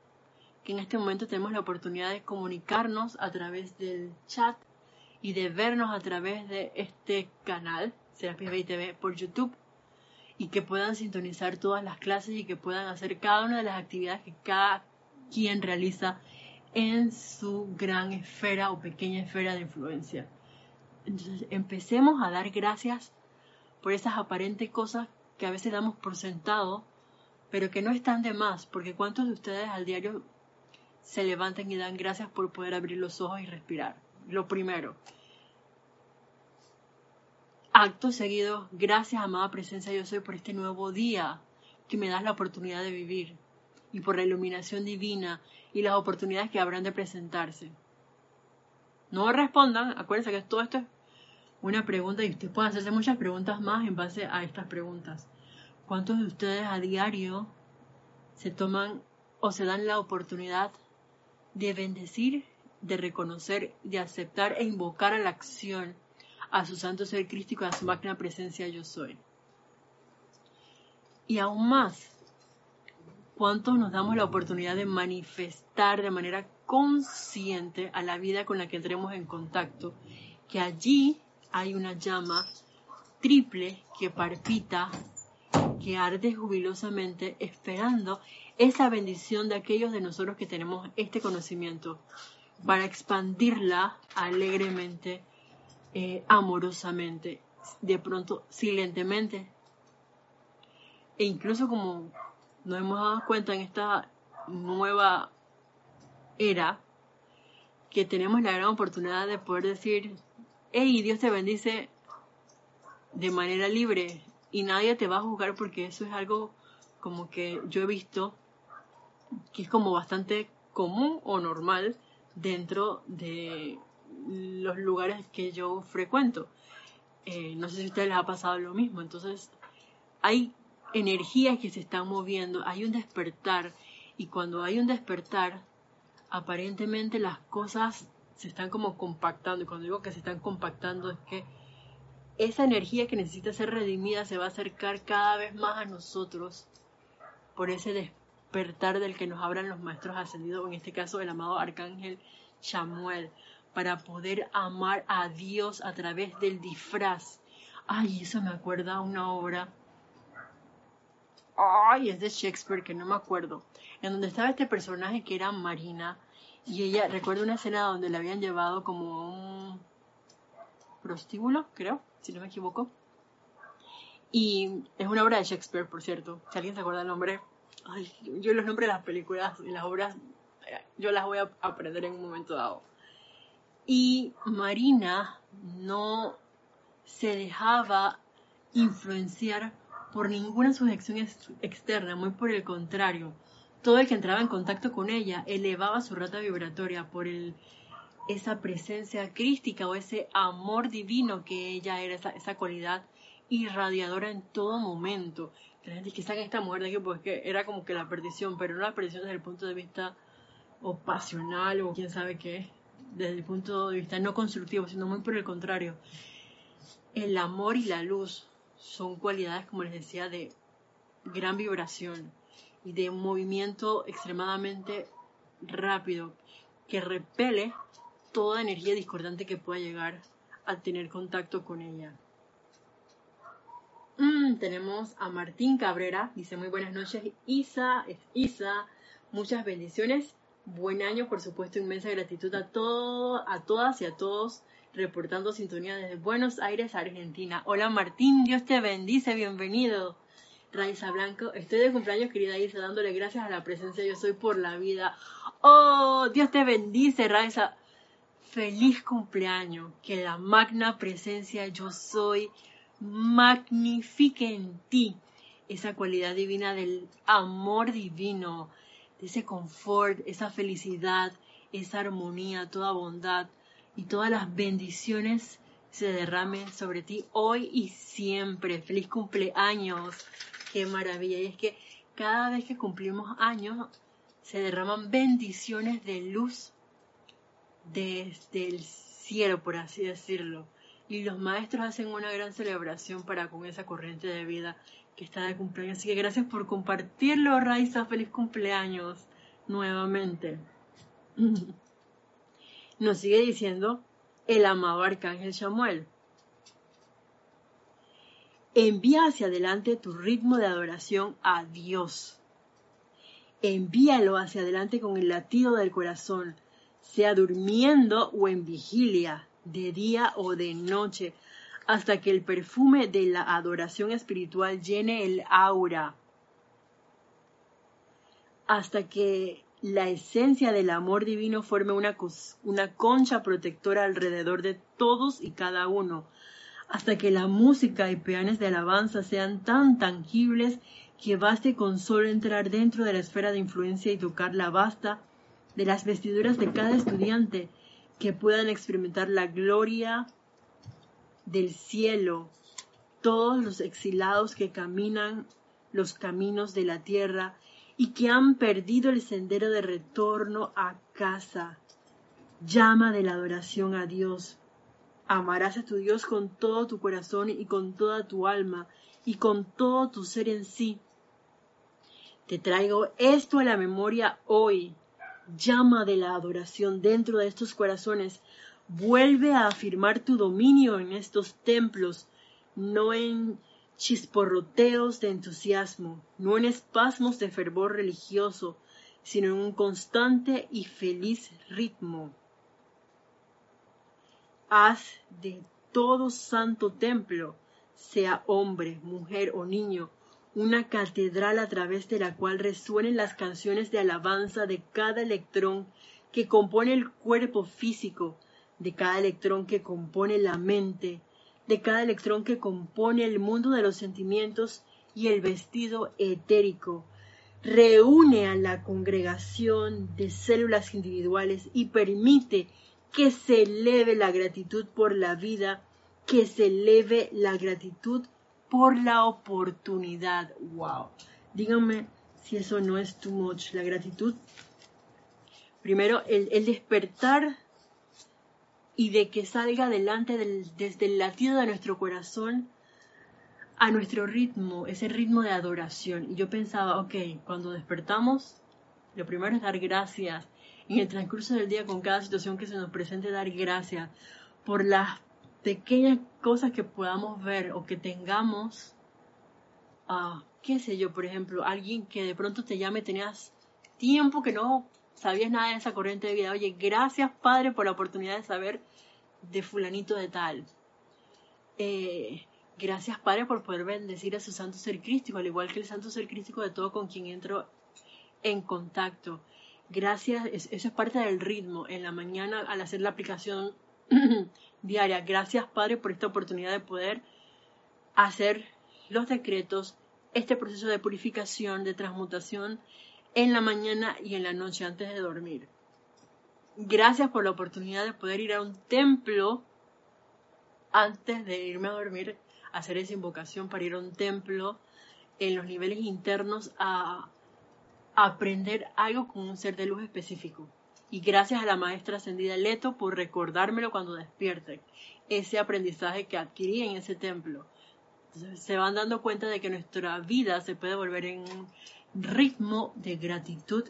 que en este momento tenemos la oportunidad de comunicarnos a través del chat y de vernos a través de este canal, Serapis Bay TV, por YouTube, y que puedan sintonizar todas las clases y que puedan hacer cada una de las actividades que cada quien realiza en su gran esfera o pequeña esfera de influencia. Entonces, empecemos a dar gracias por esas aparentes cosas que a veces damos por sentado, pero que no están de más, porque ¿cuántos de ustedes al diario se levantan y dan gracias por poder abrir los ojos y respirar? Lo primero. Acto seguido, gracias amada presencia yo soy por este nuevo día que me das la oportunidad de vivir y por la iluminación divina y las oportunidades que habrán de presentarse. No respondan, acuérdense que todo esto es una pregunta y usted puede hacerse muchas preguntas más en base a estas preguntas. ¿Cuántos de ustedes a diario se toman o se dan la oportunidad de bendecir, de reconocer, de aceptar e invocar a la acción a su santo ser crístico, a su máquina presencia yo soy? Y aún más, ¿cuántos nos damos la oportunidad de manifestar de manera consciente a la vida con la que entremos en contacto, que allí hay una llama triple que palpita, que arde jubilosamente esperando esa bendición de aquellos de nosotros que tenemos este conocimiento para expandirla alegremente, eh, amorosamente, de pronto silentemente. E incluso como nos hemos dado cuenta en esta nueva era, que tenemos la gran oportunidad de poder decir, hey, Dios te bendice de manera libre y nadie te va a juzgar porque eso es algo como que yo he visto que es como bastante común o normal dentro de los lugares que yo frecuento. Eh, no sé si a ustedes les ha pasado lo mismo. Entonces, hay energías que se están moviendo, hay un despertar. Y cuando hay un despertar, aparentemente las cosas se están como compactando. Y cuando digo que se están compactando es que esa energía que necesita ser redimida se va a acercar cada vez más a nosotros por ese despertar del que nos hablan los maestros ascendidos, en este caso el amado arcángel Samuel para poder amar a Dios a través del disfraz. Ay, eso me acuerda a una obra. Ay, es de Shakespeare, que no me acuerdo. En donde estaba este personaje que era Marina. Y ella, recuerdo una escena donde la habían llevado como un prostíbulo, creo, si no me equivoco. Y es una obra de Shakespeare, por cierto. Si alguien se acuerda el nombre. Ay, yo los nombres de las películas y las obras, eh, yo las voy a aprender en un momento dado. Y Marina no se dejaba influenciar por ninguna sujeción externa, muy por el contrario. Todo el que entraba en contacto con ella elevaba su rata vibratoria por el, esa presencia crística o ese amor divino que ella era, esa, cualidad irradiadora en todo momento. La gente que saca esta mujer de aquí porque era como que la perdición, pero no la perdición desde el punto de vista o pasional o quién sabe qué, desde el punto de vista no constructivo, sino muy por el contrario. El amor y la luz son cualidades, como les decía, de gran vibración y de movimiento extremadamente rápido que repele toda energía discordante que pueda llegar a tener contacto con ella. Mm, tenemos a Martín Cabrera, dice muy buenas noches, Isa, Isa, muchas bendiciones Buen año, por supuesto, inmensa gratitud a, todo, a todas y a todos reportando sintonía desde Buenos Aires, Argentina. Hola Martín, Dios te bendice, bienvenido. Raiza Blanco, estoy de cumpleaños, querida Isa, dándole gracias a la presencia Yo Soy por la vida. Oh, Dios te bendice, Raiza. Feliz cumpleaños, que la magna presencia Yo Soy magnifique en ti esa cualidad divina del amor divino, ese confort, esa felicidad, esa armonía, toda bondad y todas las bendiciones se derramen sobre ti hoy y siempre. Feliz cumpleaños. Qué maravilla. Y es que cada vez que cumplimos años se derraman bendiciones de luz desde el cielo, por así decirlo. Y los maestros hacen una gran celebración para con esa corriente de vida que está de cumpleaños. Así que gracias por compartirlo, Raiza. Feliz cumpleaños nuevamente. *laughs* Nos sigue diciendo el amado arcángel Samuel. Envía hacia adelante tu ritmo de adoración a Dios. Envíalo hacia adelante con el latido del corazón, sea durmiendo o en vigilia, de día o de noche, hasta que el perfume de la adoración espiritual llene el aura, hasta que la esencia del amor divino forme una, una concha protectora alrededor de todos y cada uno, hasta que la música y peanes de alabanza sean tan tangibles que baste con solo entrar dentro de la esfera de influencia y tocar la basta de las vestiduras de cada estudiante, que puedan experimentar la gloria del cielo, todos los exilados que caminan los caminos de la tierra y que han perdido el sendero de retorno a casa. Llama de la adoración a Dios. Amarás a tu Dios con todo tu corazón y con toda tu alma y con todo tu ser en sí. Te traigo esto a la memoria hoy. Llama de la adoración dentro de estos corazones Vuelve a afirmar tu dominio en estos templos, no en chisporroteos de entusiasmo, no en espasmos de fervor religioso, sino en un constante y feliz ritmo. Haz de todo santo templo, sea hombre, mujer o niño, una catedral a través de la cual resuenen las canciones de alabanza de cada electrón que compone el cuerpo físico, de cada electrón que compone la mente, de cada electrón que compone el mundo de los sentimientos y el vestido etérico. Reúne a la congregación de células individuales y permite que se eleve la gratitud por la vida, que se eleve la gratitud por la oportunidad. ¡Wow! Díganme si eso no es too much. La gratitud. Primero, el, el despertar y de que salga adelante desde el latido de nuestro corazón a nuestro ritmo, ese ritmo de adoración. Y yo pensaba, ok, cuando despertamos, lo primero es dar gracias. En el transcurso del día, con cada situación que se nos presente, dar gracias por las pequeñas cosas que podamos ver o que tengamos. Ah, qué sé yo, por ejemplo, alguien que de pronto te llame, tenías tiempo que no sabías nada de esa corriente de vida. Oye, gracias Padre por la oportunidad de saber de fulanito de tal. Eh, gracias Padre por poder bendecir a su santo ser crístico, al igual que el santo ser crístico de todo con quien entro en contacto. Gracias, eso es parte del ritmo. En la mañana al hacer la aplicación *clears throat* diaria, gracias Padre por esta oportunidad de poder hacer los decretos, este proceso de purificación, de transmutación en la mañana y en la noche antes de dormir. Gracias por la oportunidad de poder ir a un templo antes de irme a dormir, hacer esa invocación para ir a un templo en los niveles internos a aprender algo con un ser de luz específico. Y gracias a la maestra ascendida Leto por recordármelo cuando despierte, ese aprendizaje que adquirí en ese templo. se van dando cuenta de que nuestra vida se puede volver en ritmo de gratitud,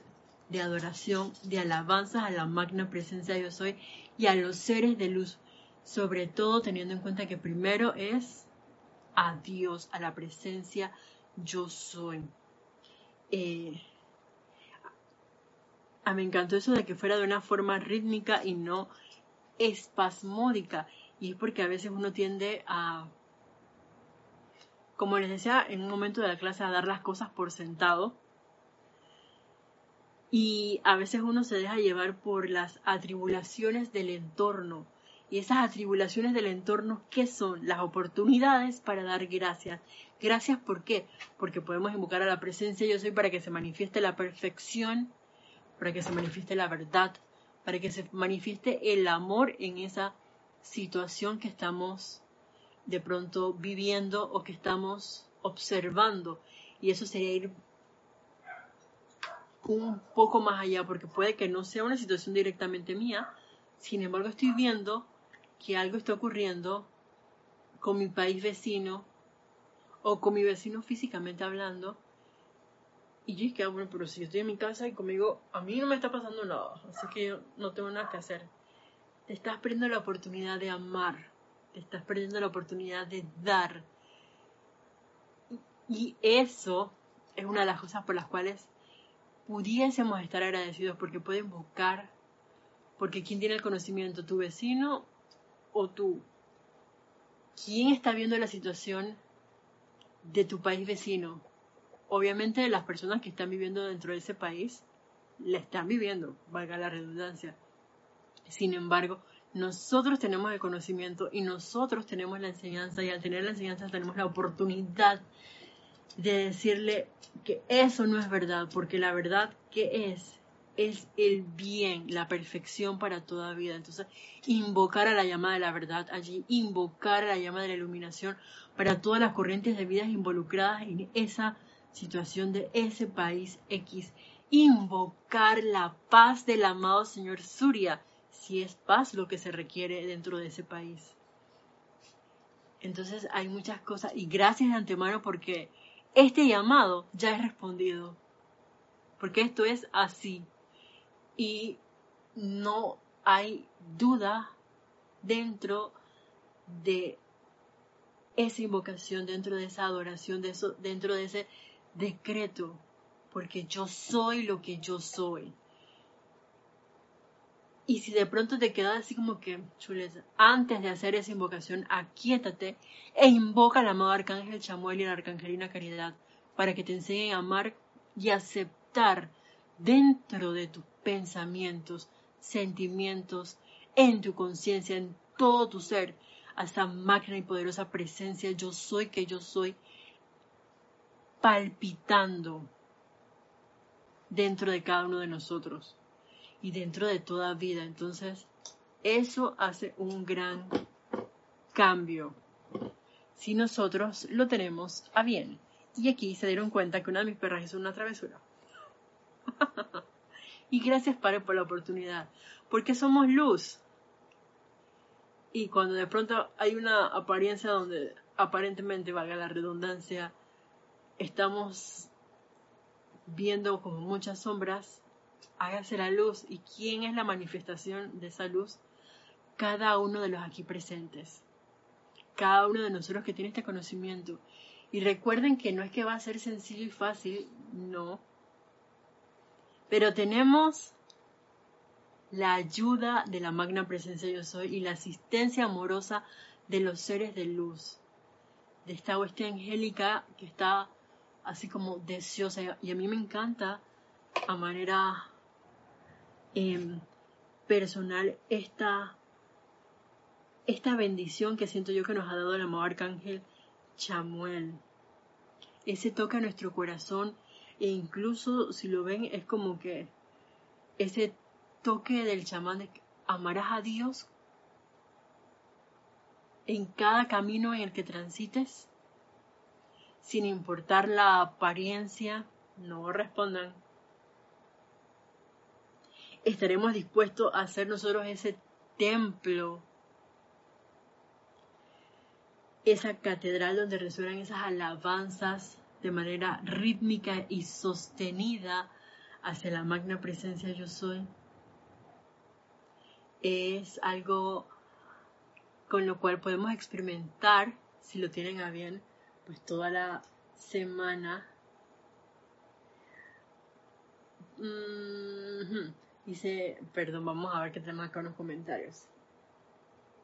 de adoración, de alabanza a la magna presencia de yo soy y a los seres de luz, sobre todo teniendo en cuenta que primero es a Dios, a la presencia yo soy. Eh, me encantó eso de que fuera de una forma rítmica y no espasmódica. Y es porque a veces uno tiende a como les decía en un momento de la clase, a dar las cosas por sentado. Y a veces uno se deja llevar por las atribulaciones del entorno. Y esas atribulaciones del entorno, ¿qué son? Las oportunidades para dar gracias. Gracias, ¿por qué? Porque podemos invocar a la presencia yo soy para que se manifieste la perfección, para que se manifieste la verdad, para que se manifieste el amor en esa situación que estamos de pronto viviendo o que estamos observando. Y eso sería ir un poco más allá, porque puede que no sea una situación directamente mía, sin embargo estoy viendo que algo está ocurriendo con mi país vecino o con mi vecino físicamente hablando. Y yo dije, ah, bueno, pero si yo estoy en mi casa y conmigo, a mí no me está pasando nada, así que yo no tengo nada que hacer. Te estás perdiendo la oportunidad de amar estás perdiendo la oportunidad de dar. Y eso es una de las cosas por las cuales pudiésemos estar agradecidos porque pueden buscar, porque ¿quién tiene el conocimiento? ¿Tu vecino o tú? ¿Quién está viendo la situación de tu país vecino? Obviamente las personas que están viviendo dentro de ese país la están viviendo, valga la redundancia. Sin embargo, nosotros tenemos el conocimiento y nosotros tenemos la enseñanza y al tener la enseñanza tenemos la oportunidad de decirle que eso no es verdad, porque la verdad que es es el bien, la perfección para toda vida. Entonces, invocar a la llama de la verdad allí, invocar a la llama de la iluminación para todas las corrientes de vidas involucradas en esa situación de ese país X. Invocar la paz del amado Señor Surya si es paz lo que se requiere dentro de ese país. Entonces hay muchas cosas y gracias de antemano porque este llamado ya es respondido. Porque esto es así. Y no hay duda dentro de esa invocación, dentro de esa adoración, dentro de ese decreto, porque yo soy lo que yo soy. Y si de pronto te quedas así como que, chuleza, antes de hacer esa invocación, aquíétate e invoca al amado Arcángel Chamuel y la Arcangelina Caridad para que te enseñen a amar y aceptar dentro de tus pensamientos, sentimientos, en tu conciencia, en todo tu ser, a esa máquina y poderosa presencia yo soy que yo soy, palpitando dentro de cada uno de nosotros y dentro de toda vida. Entonces, eso hace un gran cambio si nosotros lo tenemos a bien. Y aquí se dieron cuenta que una de mis perras hizo una travesura. *laughs* y gracias, Padre, por la oportunidad. Porque somos luz. Y cuando de pronto hay una apariencia donde aparentemente, valga la redundancia, estamos viendo como muchas sombras, hágase la luz. ¿Y quién es la manifestación de esa luz? Cada uno de los aquí presentes. Cada uno de nosotros que tiene este conocimiento. Y recuerden que no es que va a ser sencillo y fácil, no. Pero tenemos la ayuda de la magna presencia yo soy y la asistencia amorosa de los seres de luz, de esta hueste angélica que está así como deseosa y a mí me encanta a manera em, personal esta, esta bendición que siento yo que nos ha dado el amado arcángel Chamuel. Ese toca nuestro corazón e incluso si lo ven es como que ese toque del chamán de amarás a Dios en cada camino en el que transites, sin importar la apariencia, no respondan. Estaremos dispuestos a hacer nosotros ese templo, esa catedral donde resuenan esas alabanzas de manera rítmica y sostenida hacia la magna presencia yo soy es algo con lo cual podemos experimentar, si lo tienen a bien, pues toda la semana. Dice, perdón, vamos a ver qué tenemos acá en los comentarios.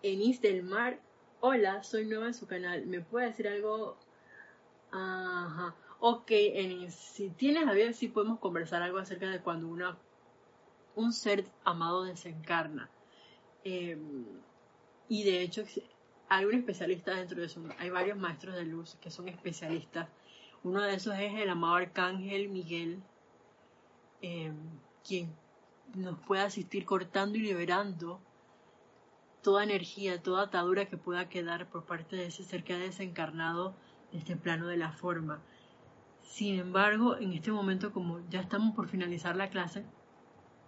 Enis del Mar, hola, soy nueva en su canal. ¿Me puede decir algo? Ajá. Ok, Enis, si tienes a bien, sí podemos conversar algo acerca de cuando una, un ser amado desencarna. Em, y de hecho hay un especialista dentro de eso. Hay varios maestros de luz que son especialistas. Uno de esos es el amado Arcángel Miguel, em, quien nos puede asistir cortando y liberando toda energía, toda atadura que pueda quedar por parte de ese ser que ha desencarnado de este plano de la forma. Sin embargo, en este momento, como ya estamos por finalizar la clase,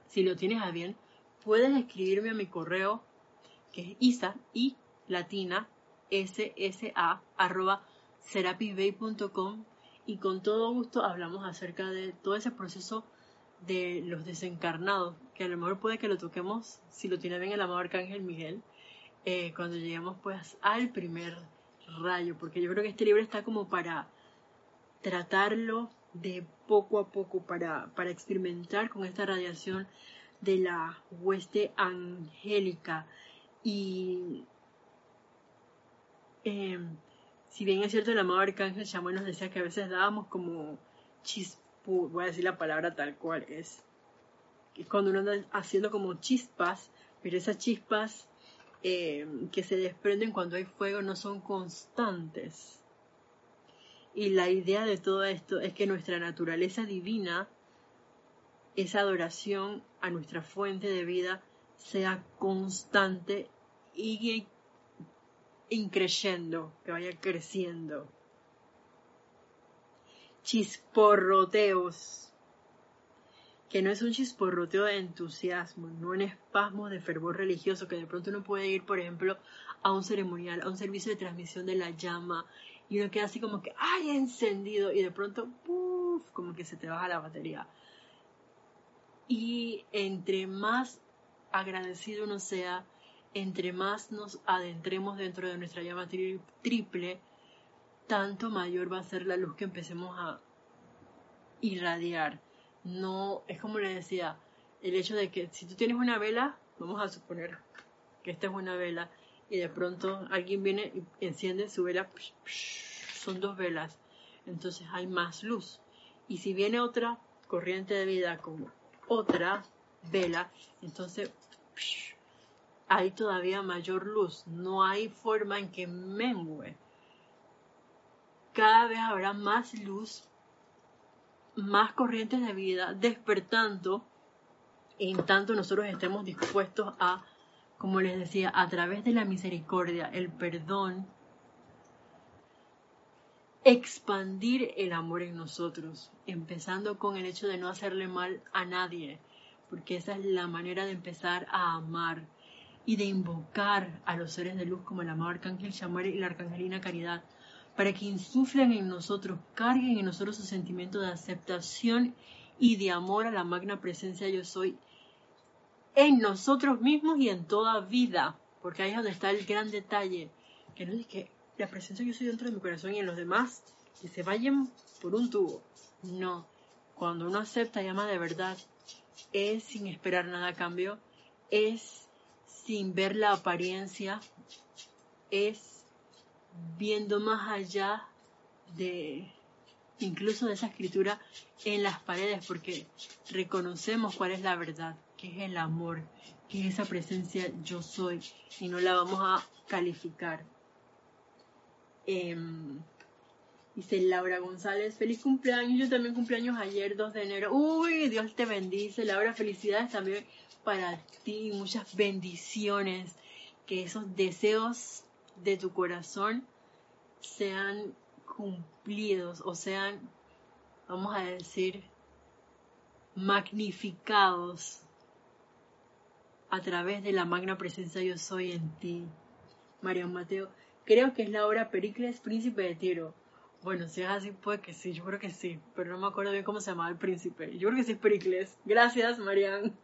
si lo tienes a bien, puedes escribirme a mi correo que es isa y latina ssa arroba serapibay.com y con todo gusto hablamos acerca de todo ese proceso de los desencarnados, que a lo mejor puede que lo toquemos, si lo tiene bien el amado Arcángel Miguel, eh, cuando lleguemos pues al primer rayo, porque yo creo que este libro está como para tratarlo de poco a poco, para, para experimentar con esta radiación de la hueste angélica. Y em, si bien es cierto, el amado arcángel Shamuel nos decía que a veces dábamos como chispu, voy a decir la palabra tal cual es, es cuando uno anda haciendo como chispas, pero esas chispas em, que se desprenden cuando hay fuego no son constantes. Y la idea de todo esto es que nuestra naturaleza divina esa adoración a nuestra fuente de vida sea constante y increyendo, que vaya creciendo. Chisporroteos, que no es un chisporroteo de entusiasmo, no un espasmo de fervor religioso, que de pronto uno puede ir, por ejemplo, a un ceremonial, a un servicio de transmisión de la llama, y uno queda así como que, ¡ay, encendido! Y de pronto, ¡puf! como que se te baja la batería. Y entre más agradecido uno sea, entre más nos adentremos dentro de nuestra llama triple, tanto mayor va a ser la luz que empecemos a irradiar. No, es como le decía, el hecho de que si tú tienes una vela, vamos a suponer que esta es una vela, y de pronto alguien viene y enciende su vela, son dos velas, entonces hay más luz. Y si viene otra corriente de vida como otra vela, entonces hay todavía mayor luz, no hay forma en que mengue. Cada vez habrá más luz, más corrientes de vida, despertando en tanto nosotros estemos dispuestos a, como les decía, a través de la misericordia, el perdón, expandir el amor en nosotros, empezando con el hecho de no hacerle mal a nadie, porque esa es la manera de empezar a amar y de invocar a los seres de luz como el amado Arcángel Shamuel y la Arcangelina Caridad, para que insuflen en nosotros, carguen en nosotros su sentimiento de aceptación y de amor a la magna presencia yo soy en nosotros mismos y en toda vida, porque ahí es donde está el gran detalle, que no es que la presencia yo soy dentro de mi corazón y en los demás que se vayan por un tubo. No, cuando uno acepta y ama de verdad, es sin esperar nada a cambio, es sin ver la apariencia, es viendo más allá de incluso de esa escritura en las paredes, porque reconocemos cuál es la verdad, que es el amor, que es esa presencia yo soy, y no la vamos a calificar. Em, dice Laura González, feliz cumpleaños, yo también cumpleaños ayer, 2 de enero. Uy, Dios te bendice, Laura, felicidades también para ti, muchas bendiciones, que esos deseos de tu corazón sean cumplidos o sean, vamos a decir, magnificados a través de la magna presencia yo soy en ti. María Mateo, creo que es la obra Pericles, príncipe de Tiro. Bueno, si es así, puede que sí, yo creo que sí, pero no me acuerdo bien cómo se llamaba el príncipe. Yo creo que sí es Pericles. Gracias, Marian.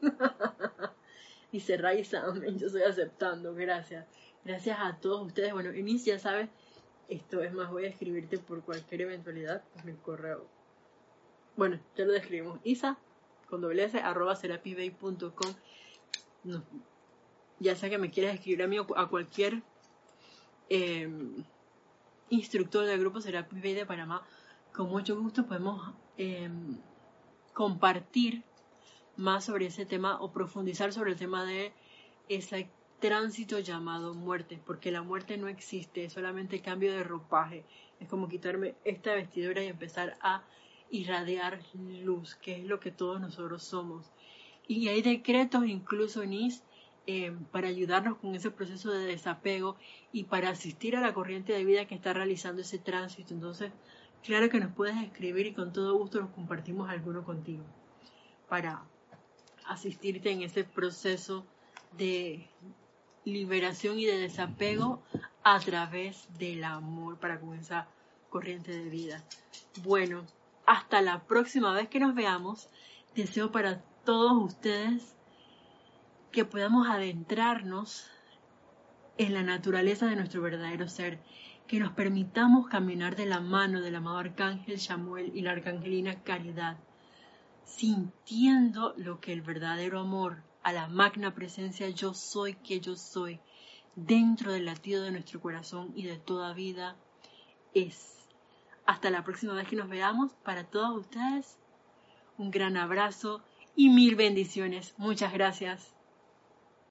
*laughs* Dice Raiza, yo estoy aceptando, gracias. Gracias a todos ustedes. Bueno, Enis, ya sabes, esto es más, voy a escribirte por cualquier eventualidad, pues mi correo. Bueno, ya lo describimos. Isa, con doble arroba serapibay.com. ya sea que me quieras escribir a mí o a cualquier em, instructor del grupo Serapi Bay de Panamá, con mucho gusto podemos em, compartir más sobre ese tema o profundizar sobre el tema de ese tránsito llamado muerte, porque la muerte no existe, es solamente cambio de ropaje, es como quitarme esta vestidura y empezar a irradiar luz, que es lo que todos nosotros somos. Y hay decretos incluso NIS eh, para ayudarnos con ese proceso de desapego y para asistir a la corriente de vida que está realizando ese tránsito. Entonces, claro que nos puedes escribir y con todo gusto nos compartimos alguno contigo para asistirte en ese proceso de liberación y de desapego a través del amor para con esa corriente de vida. Bueno, hasta la próxima vez que nos veamos, deseo para todos ustedes que podamos adentrarnos en la naturaleza de nuestro verdadero ser, que nos permitamos caminar de la mano del amado Arcángel Samuel y la Arcangelina Caridad, sintiendo lo que el verdadero amor a la magna presencia yo soy que yo soy dentro del latido de nuestro corazón y de toda vida es. Hasta la próxima vez que nos veamos, para todos ustedes, un gran abrazo y mil bendiciones. Muchas gracias.